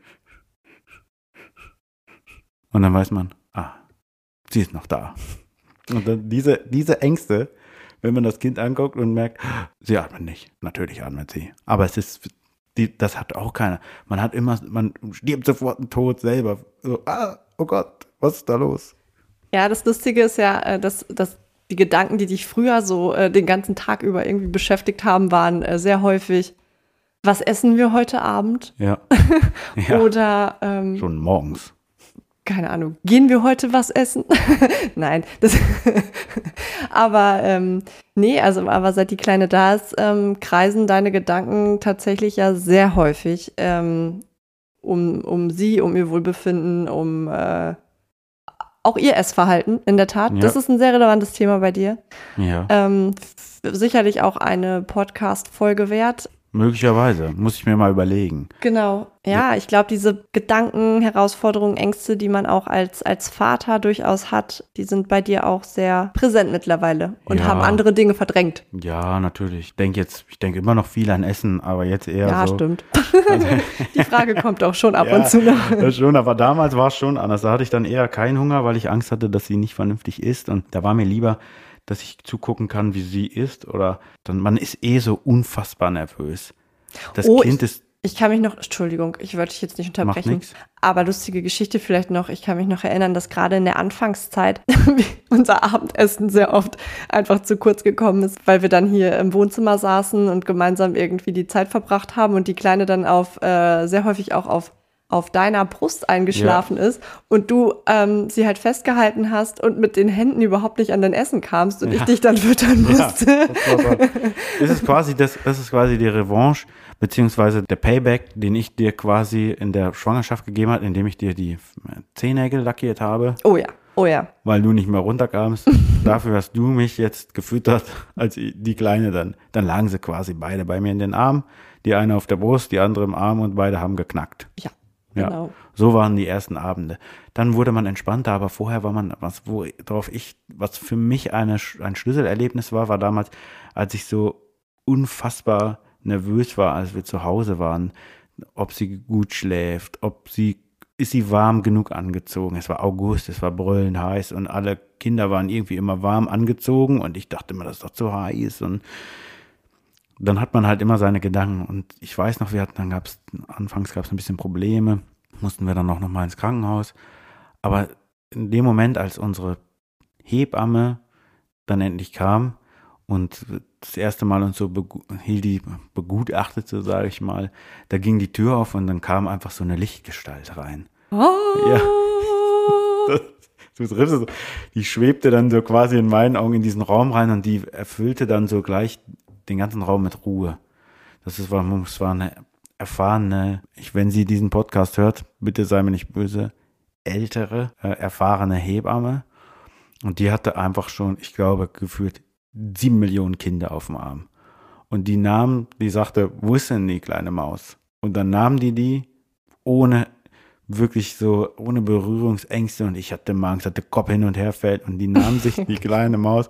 Und dann weiß man, ah, sie ist noch da. Und dann diese, diese Ängste, wenn man das Kind anguckt und merkt, sie atmet nicht. Natürlich atmet sie. Aber es ist, die, das hat auch keiner. Man hat immer, man stirbt sofort einen Tod selber. So, ah, oh Gott, was ist da los? Ja, das Lustige ist ja, äh, dass, dass die Gedanken, die dich früher so äh, den ganzen Tag über irgendwie beschäftigt haben, waren äh, sehr häufig, was essen wir heute Abend? Ja. ja. Oder ähm, schon morgens. Keine Ahnung, gehen wir heute was essen? Nein, das aber ähm, nee, also aber seit die Kleine da ist, ähm, kreisen deine Gedanken tatsächlich ja sehr häufig ähm, um, um sie, um ihr Wohlbefinden, um äh, auch ihr Essverhalten, in der Tat. Ja. Das ist ein sehr relevantes Thema bei dir. Ja. Ähm, sicherlich auch eine Podcast-Folge wert. Möglicherweise, muss ich mir mal überlegen. Genau. Ja, ich glaube, diese Gedanken, Herausforderungen, Ängste, die man auch als, als Vater durchaus hat, die sind bei dir auch sehr präsent mittlerweile und ja. haben andere Dinge verdrängt. Ja, natürlich. Ich denke jetzt, ich denke immer noch viel an Essen, aber jetzt eher ja, so. Ja, stimmt. die Frage kommt auch schon ab ja, und zu noch. Schon, aber damals war es schon anders. Da hatte ich dann eher keinen Hunger, weil ich Angst hatte, dass sie nicht vernünftig isst und da war mir lieber, dass ich zugucken kann, wie sie ist. Oder dann, man ist eh so unfassbar nervös. Das oh, Kind ist. Ich kann mich noch, Entschuldigung, ich wollte dich jetzt nicht unterbrechen. Aber lustige Geschichte vielleicht noch. Ich kann mich noch erinnern, dass gerade in der Anfangszeit unser Abendessen sehr oft einfach zu kurz gekommen ist, weil wir dann hier im Wohnzimmer saßen und gemeinsam irgendwie die Zeit verbracht haben und die Kleine dann auf, äh, sehr häufig auch auf auf deiner Brust eingeschlafen ja. ist und du ähm, sie halt festgehalten hast und mit den Händen überhaupt nicht an dein Essen kamst und ja. ich dich dann füttern musste. Ja, das, das, ist quasi das, das ist quasi die Revanche beziehungsweise der Payback, den ich dir quasi in der Schwangerschaft gegeben habe, indem ich dir die Zehennägel lackiert habe. Oh ja. Oh ja. Weil du nicht mehr runterkamst. Dafür hast du mich jetzt gefüttert, als die Kleine dann. Dann lagen sie quasi beide bei mir in den Armen. Die eine auf der Brust, die andere im Arm und beide haben geknackt. Ja. Ja, genau. so waren die ersten Abende. Dann wurde man entspannter, aber vorher war man, was, worauf ich, was für mich eine, ein Schlüsselerlebnis war, war damals, als ich so unfassbar nervös war, als wir zu Hause waren, ob sie gut schläft, ob sie, ist sie warm genug angezogen. Es war August, es war brüllend heiß und alle Kinder waren irgendwie immer warm angezogen und ich dachte immer, das ist doch zu heiß und dann hat man halt immer seine Gedanken. Und ich weiß noch, wir hatten, dann gab es, anfangs gab es ein bisschen Probleme, mussten wir dann auch noch mal ins Krankenhaus. Aber in dem Moment, als unsere Hebamme dann endlich kam und das erste Mal uns so begu Hildi begutachtete, sage ich mal, da ging die Tür auf und dann kam einfach so eine Lichtgestalt rein. Oh. Ja. Das, du triffst es, die schwebte dann so quasi in meinen Augen in diesen Raum rein und die erfüllte dann so gleich den ganzen Raum mit Ruhe. Das ist, war, das war eine erfahrene, ich, wenn sie diesen Podcast hört, bitte sei mir nicht böse, ältere, äh, erfahrene Hebamme. Und die hatte einfach schon, ich glaube, gefühlt sieben Millionen Kinder auf dem Arm. Und die nahm, die sagte, wo ist denn die kleine Maus? Und dann nahm die die ohne wirklich so, ohne Berührungsängste und ich hatte Angst, hatte Kopf hin und her fällt und die nahm sich die kleine Maus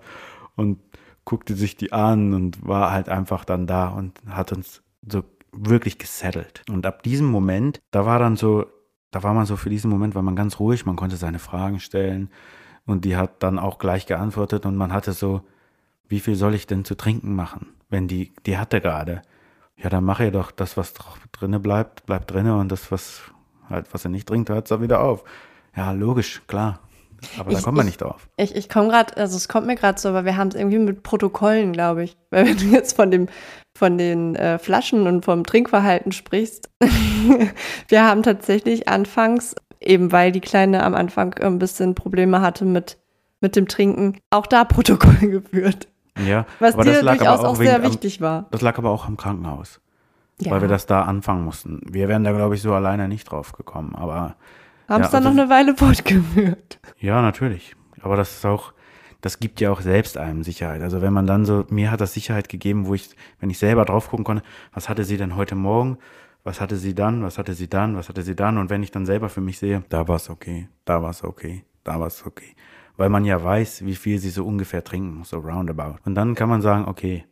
und guckte sich die an und war halt einfach dann da und hat uns so wirklich gesettelt. Und ab diesem Moment, da war dann so, da war man so für diesen Moment, war man ganz ruhig, man konnte seine Fragen stellen und die hat dann auch gleich geantwortet und man hatte so, wie viel soll ich denn zu trinken machen? Wenn die, die hatte gerade. Ja, dann mache ihr doch das, was drinne bleibt, bleibt drinne und das, was halt, was er nicht trinkt, hört es wieder auf. Ja, logisch, klar. Aber ich, da kommt man nicht drauf. Ich, ich komme gerade, also es kommt mir gerade so, aber wir haben es irgendwie mit Protokollen, glaube ich. Weil wenn du jetzt von dem, von den äh, Flaschen und vom Trinkverhalten sprichst, wir haben tatsächlich anfangs, eben weil die Kleine am Anfang ein bisschen Probleme hatte mit, mit dem Trinken, auch da Protokoll geführt. Ja, was dir durchaus auch, auch sehr wichtig am, war. Das lag aber auch im Krankenhaus. Ja. Weil wir das da anfangen mussten. Wir wären da, glaube ich, so alleine nicht drauf gekommen. Aber haben es ja, dann also, noch eine Weile fortgeführt. Ja, natürlich. Aber das ist auch, das gibt ja auch selbst einem Sicherheit. Also wenn man dann so, mir hat das Sicherheit gegeben, wo ich, wenn ich selber drauf gucken konnte, was hatte sie denn heute Morgen? Was hatte sie dann? Was hatte sie dann? Was hatte sie dann? Und wenn ich dann selber für mich sehe, da war es okay, da war es okay, da war es okay. Weil man ja weiß, wie viel sie so ungefähr trinken, so roundabout. Und dann kann man sagen, okay,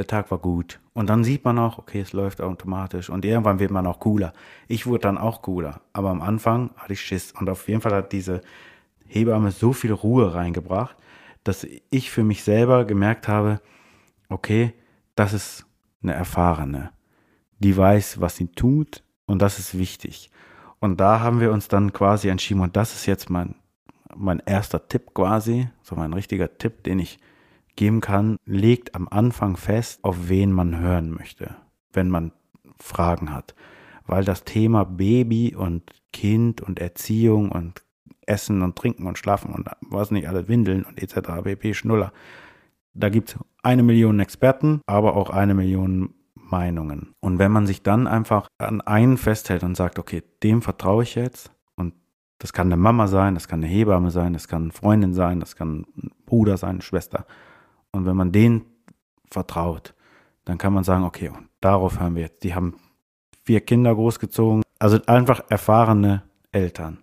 der Tag war gut. Und dann sieht man auch, okay, es läuft automatisch. Und irgendwann wird man auch cooler. Ich wurde dann auch cooler. Aber am Anfang hatte ich Schiss. Und auf jeden Fall hat diese Hebamme so viel Ruhe reingebracht, dass ich für mich selber gemerkt habe, okay, das ist eine Erfahrene. Die weiß, was sie tut. Und das ist wichtig. Und da haben wir uns dann quasi entschieden. Und das ist jetzt mein, mein erster Tipp quasi. So mein richtiger Tipp, den ich geben kann, legt am Anfang fest, auf wen man hören möchte, wenn man Fragen hat. Weil das Thema Baby und Kind und Erziehung und Essen und Trinken und Schlafen und was nicht alle Windeln und etc. pp. Schnuller. Da gibt es eine Million Experten, aber auch eine Million Meinungen. Und wenn man sich dann einfach an einen festhält und sagt, okay, dem vertraue ich jetzt und das kann eine Mama sein, das kann eine Hebamme sein, das kann eine Freundin sein, das kann ein Bruder sein, eine Schwester. Und wenn man denen vertraut, dann kann man sagen, okay, und darauf hören wir jetzt. Die haben vier Kinder großgezogen, also einfach erfahrene Eltern.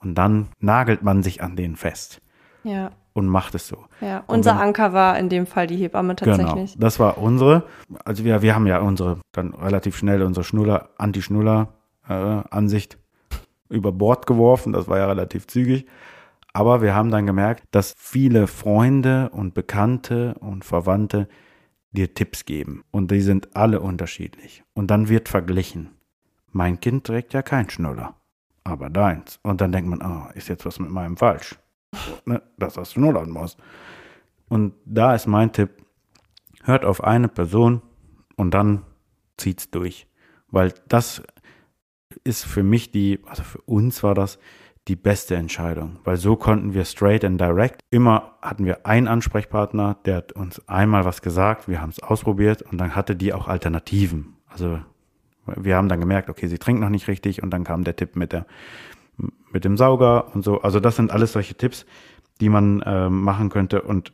Und dann nagelt man sich an denen fest. Ja. Und macht es so. Ja, unser wenn, Anker war in dem Fall die Hebamme tatsächlich. Genau, das war unsere. Also wir, wir haben ja unsere, dann relativ schnell unsere Schnuller, Anti-Schnuller-Ansicht äh, über Bord geworfen. Das war ja relativ zügig. Aber wir haben dann gemerkt, dass viele Freunde und Bekannte und Verwandte dir Tipps geben. Und die sind alle unterschiedlich. Und dann wird verglichen. Mein Kind trägt ja keinen Schnuller, aber deins. Und dann denkt man, oh, ist jetzt was mit meinem falsch? ne, dass das schnullern muss. Und da ist mein Tipp, hört auf eine Person und dann zieht's durch. Weil das ist für mich die, also für uns war das die beste Entscheidung, weil so konnten wir straight and direct. Immer hatten wir einen Ansprechpartner, der hat uns einmal was gesagt, wir haben es ausprobiert und dann hatte die auch Alternativen. Also wir haben dann gemerkt, okay, sie trinkt noch nicht richtig und dann kam der Tipp mit der mit dem Sauger und so. Also das sind alles solche Tipps, die man äh, machen könnte und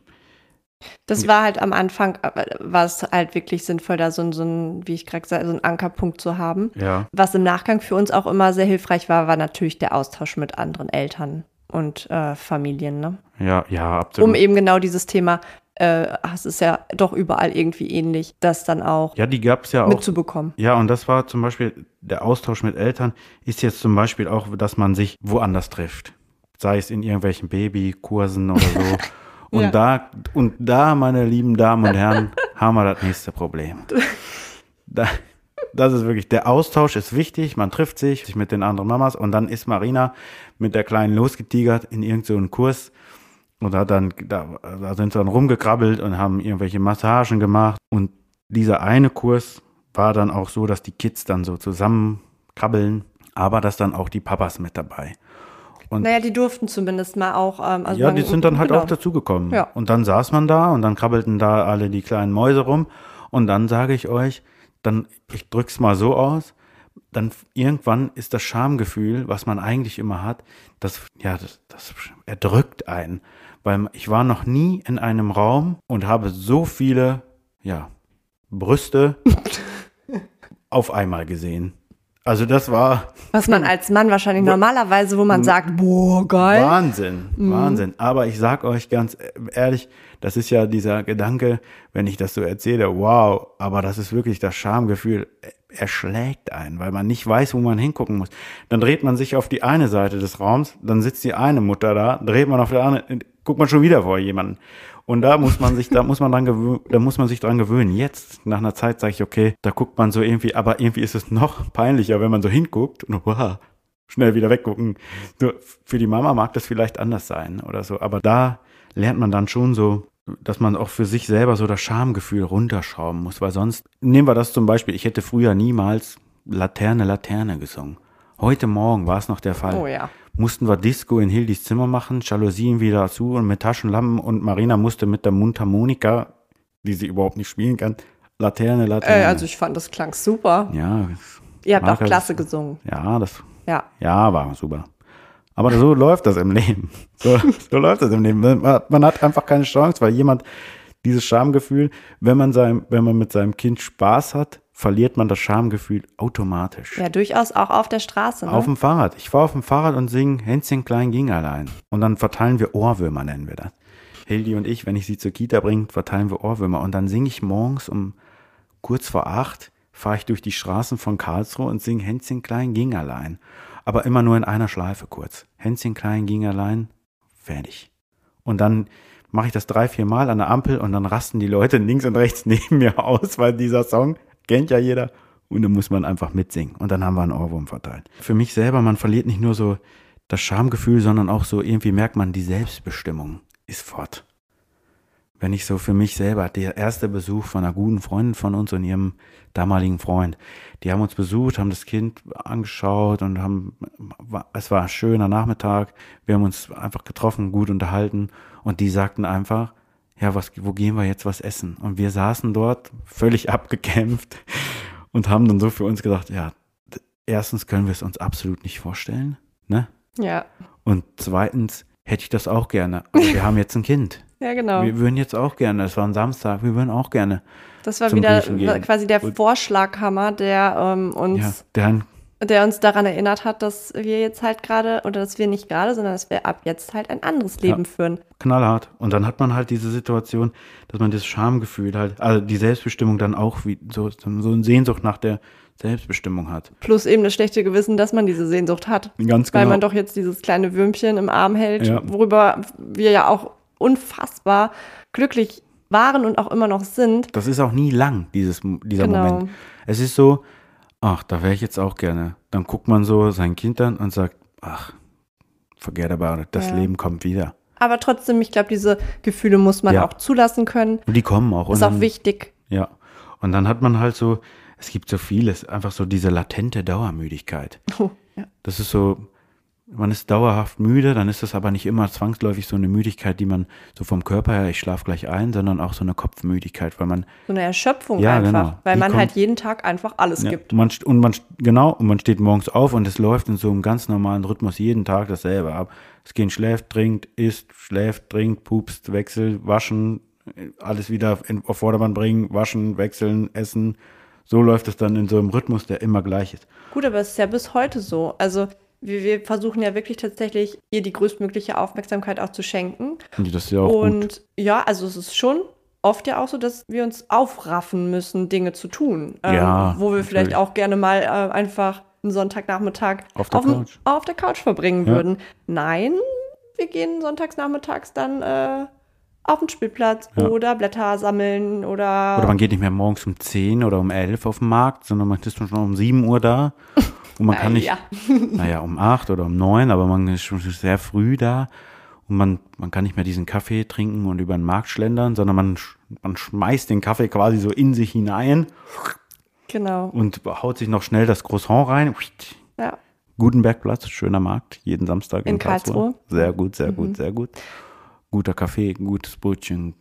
das war halt am Anfang, äh, war es halt wirklich sinnvoll, da so ein, so ein wie ich gerade gesagt so einen Ankerpunkt zu haben. Ja. Was im Nachgang für uns auch immer sehr hilfreich war, war natürlich der Austausch mit anderen Eltern und äh, Familien. Ne? Ja, ja, absolut. Um eben genau dieses Thema, äh, es ist ja doch überall irgendwie ähnlich, das dann auch ja, die gab's ja auch, mitzubekommen. Ja, und das war zum Beispiel, der Austausch mit Eltern ist jetzt zum Beispiel auch, dass man sich woanders trifft. Sei es in irgendwelchen Babykursen oder so. Und ja. da, und da, meine lieben Damen und Herren, haben wir das nächste Problem. Da, das ist wirklich, der Austausch ist wichtig, man trifft sich, sich mit den anderen Mamas und dann ist Marina mit der Kleinen losgetigert in irgendeinen so Kurs und hat dann, da, da sind sie dann rumgekrabbelt und haben irgendwelche Massagen gemacht und dieser eine Kurs war dann auch so, dass die Kids dann so zusammenkrabbeln, aber dass dann auch die Papas mit dabei. Und naja, die durften zumindest mal auch. Ähm, also ja, die sind dann halt genau. auch dazugekommen. Ja. Und dann saß man da und dann krabbelten da alle die kleinen Mäuse rum. Und dann sage ich euch, dann, ich drück's mal so aus, dann irgendwann ist das Schamgefühl, was man eigentlich immer hat, das, ja, das, das erdrückt einen. Weil ich war noch nie in einem Raum und habe so viele, ja, Brüste auf einmal gesehen. Also das war. Was man als Mann wahrscheinlich normalerweise, wo man sagt, boah, geil. Wahnsinn, mhm. Wahnsinn. Aber ich sag euch ganz ehrlich, das ist ja dieser Gedanke, wenn ich das so erzähle, wow, aber das ist wirklich das Schamgefühl, er schlägt einen, weil man nicht weiß, wo man hingucken muss. Dann dreht man sich auf die eine Seite des Raums, dann sitzt die eine Mutter da, dreht man auf der anderen, guckt man schon wieder vor jemanden. Und da muss man sich, da muss man dran gewöhnen, da muss man sich dran gewöhnen. Jetzt, nach einer Zeit, sage ich, okay, da guckt man so irgendwie, aber irgendwie ist es noch peinlicher, wenn man so hinguckt und wow, schnell wieder weggucken. Nur für die Mama mag das vielleicht anders sein oder so, aber da lernt man dann schon so, dass man auch für sich selber so das Schamgefühl runterschrauben muss, weil sonst, nehmen wir das zum Beispiel, ich hätte früher niemals Laterne, Laterne gesungen. Heute Morgen war es noch der Fall. Oh ja mussten wir Disco in Hildis Zimmer machen, Jalousien wieder zu und mit Taschenlampen und Marina musste mit der Mundharmonika, die sie überhaupt nicht spielen kann, Laterne, Laterne. Äh, also ich fand, das klang super. Ja. Ihr habt auch klasse gesungen. Ja, das ja. ja, war super. Aber so läuft das im Leben. So, so läuft das im Leben. Man, man, hat einfach keine Chance, weil jemand dieses Schamgefühl, wenn man seinem, wenn man mit seinem Kind Spaß hat, verliert man das Schamgefühl automatisch. Ja, durchaus auch auf der Straße. Ne? Auf dem Fahrrad. Ich fahre auf dem Fahrrad und singe Hänschen klein ging allein. Und dann verteilen wir Ohrwürmer, nennen wir das. Hildi und ich, wenn ich sie zur Kita bringe, verteilen wir Ohrwürmer. Und dann singe ich morgens um kurz vor acht, fahre ich durch die Straßen von Karlsruhe und singe Hänschen klein ging allein. Aber immer nur in einer Schleife kurz. Hänschen klein ging allein, fertig. Und dann mache ich das drei, vier Mal an der Ampel und dann rasten die Leute links und rechts neben mir aus, weil dieser Song kennt ja jeder. Und dann muss man einfach mitsingen. Und dann haben wir einen Ohrwurm verteilt. Für mich selber, man verliert nicht nur so das Schamgefühl, sondern auch so irgendwie merkt man, die Selbstbestimmung ist fort. Wenn ich so für mich selber, der erste Besuch von einer guten Freundin von uns und ihrem damaligen Freund, die haben uns besucht, haben das Kind angeschaut und haben, es war ein schöner Nachmittag, wir haben uns einfach getroffen, gut unterhalten und die sagten einfach, ja, was, wo gehen wir jetzt was essen? Und wir saßen dort völlig abgekämpft und haben dann so für uns gedacht, ja, erstens können wir es uns absolut nicht vorstellen, ne? Ja. Und zweitens hätte ich das auch gerne. Aber wir haben jetzt ein Kind. Ja, genau. Wir würden jetzt auch gerne, es war ein Samstag, wir würden auch gerne. Das war wieder quasi der Vorschlaghammer, der ähm, Ja, uns, dann, der uns daran erinnert hat, dass wir jetzt halt gerade, oder dass wir nicht gerade, sondern dass wir ab jetzt halt ein anderes Leben führen. knallhart. Und dann hat man halt diese Situation, dass man das Schamgefühl halt, also die Selbstbestimmung dann auch wie so, so eine Sehnsucht nach der Selbstbestimmung hat. Plus eben das schlechte Gewissen, dass man diese Sehnsucht hat. Ganz Weil genau. man doch jetzt dieses kleine Würmchen im Arm hält, Ja. worüber wir ja auch unfassbar glücklich waren und auch immer noch sind. Das ist auch nie lang, dieses, dieser Genau. Moment. Es ist so, ach, da wäre ich jetzt auch gerne. Dann guckt man so sein Kind an und sagt, ach, forget about it, das Ja. Leben kommt wieder. Aber trotzdem, ich glaube, diese Gefühle muss man Ja. auch zulassen können. Und die kommen auch. Und Ist auch dann, wichtig. Ja. Und dann hat man halt so, es gibt so vieles, einfach so diese latente Dauermüdigkeit. Oh, ja. Das ist so, man ist dauerhaft müde, dann ist das aber nicht immer zwangsläufig so eine Müdigkeit, die man so vom Körper her, ich schlafe gleich ein, sondern auch so eine Kopfmüdigkeit, weil man So eine Erschöpfung Ja, einfach. genau. Weil Die man kommt- halt jeden Tag einfach alles Ja, gibt. und man, und man, genau, und man steht morgens auf und es läuft in so einem ganz normalen Rhythmus jeden Tag dasselbe ab. Das Kind schläft, trinkt, isst, schläft, trinkt, pupst, wechselt, waschen, alles wieder in, auf Vordermann bringen, waschen, wechseln, essen. So läuft es dann in so einem Rhythmus, der immer gleich ist. Gut, aber es ist ja bis heute so. Also wir, wir versuchen ja wirklich tatsächlich ihr die größtmögliche Aufmerksamkeit auch zu schenken. Und das ist ja auch gut. Und ja, also es ist schon oft ja auch so, dass wir uns aufraffen müssen, Dinge zu tun. Ähm, Ja, Wo wir vielleicht natürlich. auch gerne mal äh, einfach einen Sonntagnachmittag Auf der dem- Couch. auf der Couch verbringen Ja. würden. Nein, wir gehen sonntagsnachmittags dann äh, auf den Spielplatz Ja. oder Blätter sammeln oder, Oder man geht nicht mehr morgens um 10 oder um 11 auf den Markt, sondern man ist schon um 7 Uhr da. Und man kann Ah, nicht, ja. naja, um 8 oder um 9, aber man ist schon sehr früh da. Und man, man kann nicht mehr diesen Kaffee trinken und über den Markt schlendern, sondern man, man schmeißt den Kaffee quasi so in sich hinein Genau. und haut sich noch schnell das Croissant rein. Ja. Gutenbergplatz, schöner Markt, jeden Samstag in, In Karlsruhe. Mhm. Sehr gut, sehr gut, sehr gut. Guter Kaffee, gutes Brötchen,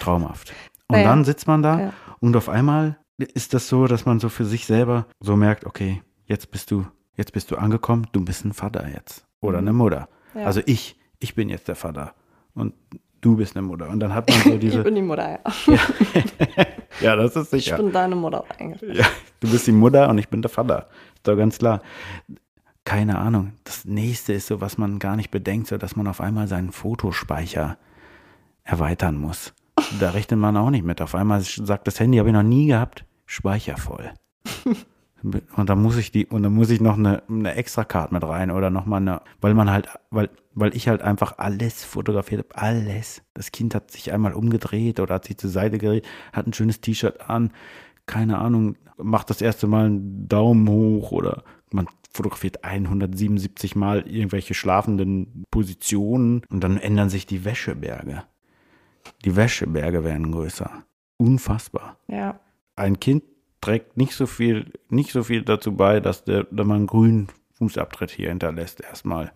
traumhaft. Und Naja. dann sitzt man da Ja. und auf einmal ist das so, dass man so für sich selber so merkt, okay, jetzt bist du, jetzt bist du angekommen, du bist ein Vater jetzt oder eine Mutter. Mhm. Ja. Also ich, ich bin jetzt der Vater und du bist eine Mutter. Und dann hat man so Ich diese, bin die Mutter, ja. ja, das ist Ich sicher. bin deine Mutter eigentlich. Ja, du bist die Mutter und ich bin der Vater. Ist doch ganz klar. Keine Ahnung. Das nächste ist so, was man gar nicht bedenkt, so dass man auf einmal seinen Fotospeicher erweitern muss. Da rechnet man auch nicht mit. Auf einmal sagt das Handy, habe ich noch nie gehabt, Speicher voll. Und dann muss ich die, und dann muss ich noch eine, eine extra Card mit rein oder noch mal eine, weil man halt, weil, weil ich halt einfach alles fotografiert habe, alles. Das Kind hat sich einmal umgedreht oder hat sich zur Seite gedreht, hat ein schönes T-Shirt an, keine Ahnung, macht das erste Mal einen Daumen hoch oder man fotografiert 177 Mal irgendwelche schlafenden Positionen und dann ändern sich die Wäscheberge. Die Wäscheberge werden größer. Unfassbar Ja. ein Kind trägt nicht so viel, nicht so viel dazu bei, dass der, dass man einen grünen Fußabtritt hier hinterlässt. Erstmal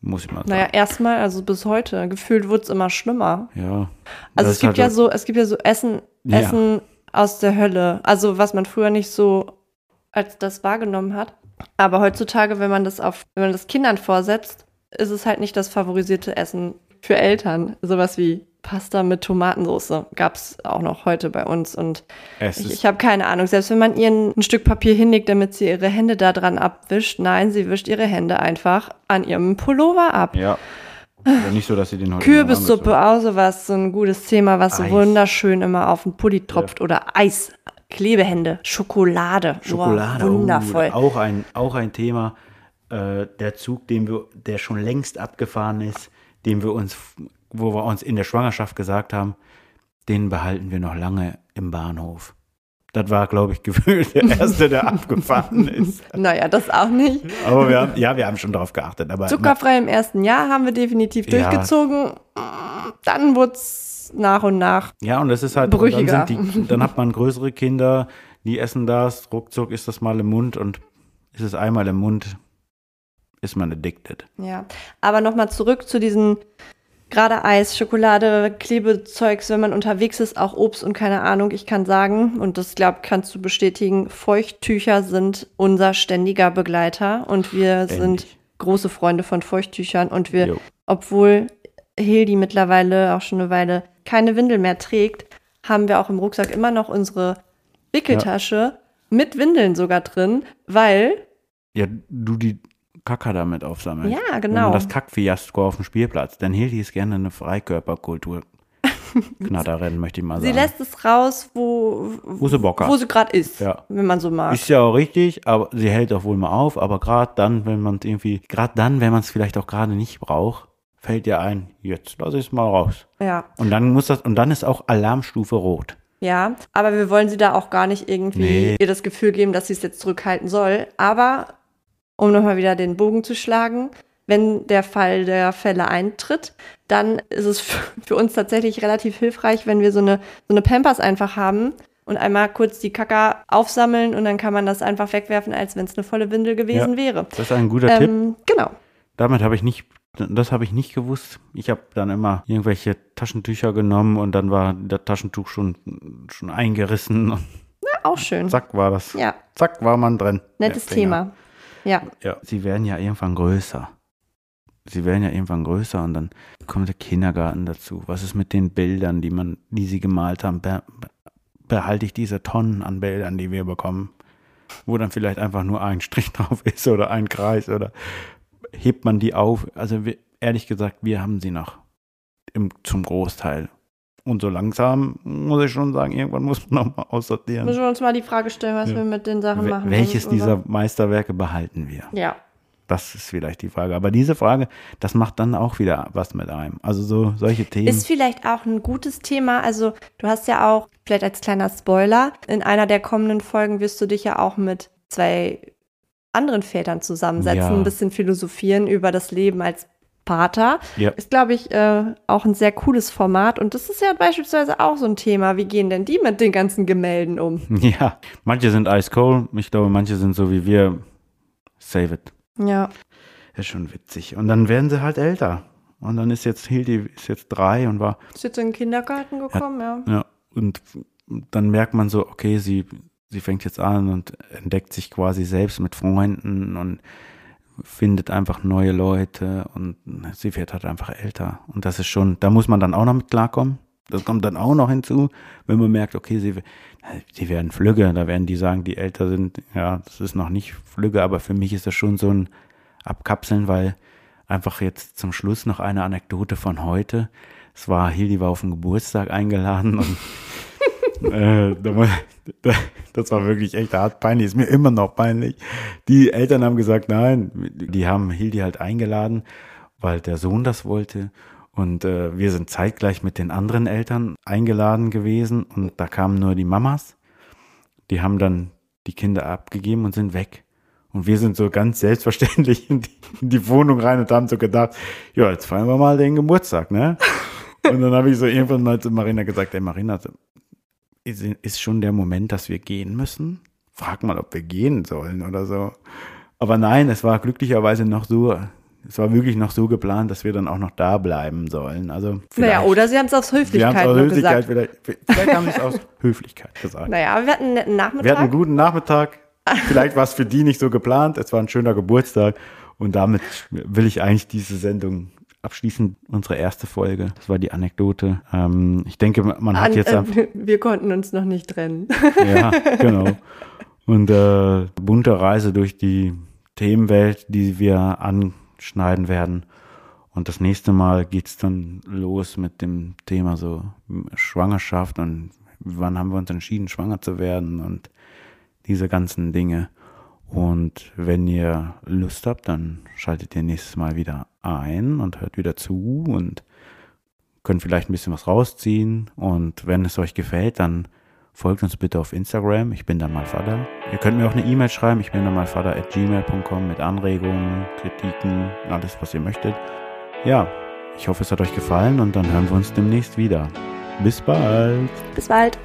muss ich mal sagen. Naja, erstmal, also bis heute, gefühlt wird es immer schlimmer. ja. Also es gibt halt ja so, es gibt ja so Essen, Ja. Essen aus der Hölle. Also was man früher nicht so als das wahrgenommen hat. Aber heutzutage, wenn man das auf, wenn man das Kindern vorsetzt, ist es halt nicht das favorisierte Essen für Eltern. Sowas wie Pasta mit Tomatensauce gab es auch noch heute bei uns. Und Es ich, ich habe keine Ahnung, selbst wenn man ihr ein, Stück Papier hinlegt, damit sie ihre Hände da dran abwischt, nein, sie wischt ihre Hände einfach an ihrem Pullover ab. ja. ja. Nicht so, dass sie den heute Kürbissuppe auch sowas, so ein gutes Thema, was so Eis. wunderschön immer auf den Pulli tropft. Oder Eis, Klebehände, Schokolade. Schokolade. Wow, wundervoll. Oh, auch, ein, auch ein Thema. Äh, der Zug, den wir, der schon längst abgefahren ist, den wir uns, wo wir uns in der Schwangerschaft gesagt haben, den behalten wir noch lange im Bahnhof. Das war, glaube ich, gefühlt der erste, der abgefahren ist. Naja, das auch nicht. Aber wir haben, ja, wir haben schon darauf geachtet. Aber Zuckerfrei im ersten Jahr haben wir definitiv Ja. durchgezogen. Dann wurde es nach und nach. Ja, und das ist halt, Brüchiger. Dann, sind die, dann hat man größere Kinder, die essen das, ruckzuck ist das mal im Mund und ist es einmal im Mund, ist man addicted. Ja, aber nochmal zurück zu diesen Gerade Eis, Schokolade, Klebezeugs, wenn man unterwegs ist, auch Obst und keine Ahnung. Ich kann sagen, und das glaube kannst du bestätigen, Feuchttücher sind unser ständiger Begleiter und wir Ständig. sind große Freunde von Feuchttüchern und wir, Jo. obwohl Hildi mittlerweile auch schon eine Weile keine Windel mehr trägt, haben wir auch im Rucksack immer noch unsere Wickeltasche mit Windeln sogar drin, weil Ja, du die Kacker damit aufsammelst. Ja, genau. man das Kackfiasko auf dem Spielplatz. Dann Hildi ist gerne eine Freikörperkultur. Knatterin, möchte ich mal sie sagen. lässt es raus, wo, Wo sie Bock hat. wo sie gerade ist, Ja. wenn man so mag. Ist ja auch richtig, aber sie hält auch wohl mal auf. Aber gerade dann, wenn man es irgendwie, gerade dann, wenn man es vielleicht auch gerade nicht braucht, fällt ihr ein, jetzt lass ich es mal raus. ja. Und dann muss das, und dann ist auch Alarmstufe rot. Ja, aber wir wollen sie da auch gar nicht irgendwie Nee. ihr das Gefühl geben, dass sie es jetzt zurückhalten soll. Aber um nochmal wieder den Bogen zu schlagen, wenn der Fall der Fälle eintritt, dann ist es für uns tatsächlich relativ hilfreich, wenn wir so eine, so eine Pampers einfach haben und einmal kurz die Kacker aufsammeln und dann kann man das einfach wegwerfen, als wenn es eine volle Windel gewesen Ja. wäre. Das ist ein guter Tipp. Ähm, genau. Damit habe ich nicht, das habe ich nicht gewusst. Ich habe dann immer irgendwelche Taschentücher genommen und dann war das Taschentuch schon, schon eingerissen Ja, auch schön. zack war das. Ja, Zack war man drin. nettes. Thema. Ja. Ja. Sie werden ja irgendwann größer. Sie werden ja irgendwann größer und dann kommt der Kindergarten dazu. Was ist mit den Bildern, die man, die sie gemalt haben? Be be behalte ich diese Tonnen an Bildern, die wir bekommen, wo dann vielleicht einfach nur ein Strich drauf ist oder ein Kreis oder hebt man die auf? Also wir, ehrlich gesagt, wir haben sie noch im, zum Großteil. Und so langsam muss ich schon sagen, irgendwann muss man noch mal aussortieren. Müssen wir uns mal die Frage stellen, was Ja. wir mit den Sachen machen. Welches ist dieser Meisterwerke behalten wir? Ja. Das ist vielleicht die Frage. Aber diese Frage, das macht dann auch wieder was mit einem. Also so solche Themen. Ist vielleicht auch ein gutes Thema. Also, du hast ja auch, vielleicht als kleiner Spoiler, in einer der kommenden Folgen wirst du dich ja auch mit zwei anderen Vätern zusammensetzen, Ja. ein bisschen philosophieren über das Leben als Pater. Ja. Ist, glaube ich, äh, auch ein sehr cooles Format. Und das ist ja beispielsweise auch so ein Thema. Wie gehen denn die mit den ganzen Gemälden um? ja, manche sind ice cold. Ich glaube, manche sind so wie wir. Save it. Ja. Ist schon witzig. Und dann werden sie halt älter. Und dann ist jetzt Hildi ist jetzt drei und war Ist jetzt in den Kindergarten gekommen, ja. Ja, und dann merkt man so, okay, sie, sie fängt jetzt an und entdeckt sich quasi selbst mit Freunden und findet einfach neue Leute und sie wird halt einfach älter. Und das ist schon, da muss man dann auch noch mit klarkommen. Das kommt dann auch noch hinzu, wenn man merkt, okay, sie, sie werden flügge, da werden die sagen, die älter sind, ja, das ist noch nicht flügge, aber für mich ist das schon so ein Abkapseln, weil einfach jetzt zum Schluss noch eine Anekdote von heute. Es war, Hildi war auf den Geburtstag eingeladen und äh, das war wirklich echt hart peinlich, ist mir immer noch peinlich. Die Eltern haben gesagt, nein, die haben Hildi halt eingeladen, weil der Sohn das wollte. Und äh, wir sind zeitgleich mit den anderen Eltern eingeladen gewesen und da kamen nur die Mamas. Die haben dann die Kinder abgegeben und sind weg. Und wir sind so ganz selbstverständlich in die, in die Wohnung rein und haben so gedacht, ja, jetzt feiern wir mal den Geburtstag, ne? Und dann habe ich so irgendwann mal zu Marina gesagt, ey Marina, ist, schon der Moment, dass wir gehen müssen? Frag mal, ob wir gehen sollen oder so. Aber nein, es war glücklicherweise noch so, es war wirklich noch so geplant, dass wir dann auch noch da bleiben sollen. Also Naja, oder sie haben es aus Höflichkeit aus nur Höflichkeit, gesagt. vielleicht, vielleicht haben sie es aus Höflichkeit gesagt. Naja, aber wir hatten einen netten Nachmittag. Wir hatten einen guten Nachmittag. Vielleicht war es für die nicht so geplant. Es war ein schöner Geburtstag. Und damit will ich eigentlich diese Sendung abschließen. Unsere erste Folge. Das war die Anekdote. Ähm, ich denke, man hat An, jetzt einfach, äh, wir konnten uns noch nicht trennen. ja, genau. Und äh, bunte Reise durch die Themenwelt, die wir anschneiden werden. Und das nächste Mal geht's dann los mit dem Thema so Schwangerschaft und wann haben wir uns entschieden, schwanger zu werden und diese ganzen Dinge. Und wenn ihr Lust habt, dann schaltet ihr nächstes Mal wieder ein und hört wieder zu und könnt vielleicht ein bisschen was rausziehen. Und wenn es euch gefällt, dann folgt uns bitte auf Instagram. Ich bin dann mal Vater. Ihr könnt mir auch eine E-Mail schreiben. Ich bin dann mal Vater at gmail.com mit Anregungen, Kritiken, alles, was ihr möchtet. Ja, ich hoffe, es hat euch gefallen und dann hören wir uns demnächst wieder. Bis bald. Bis bald.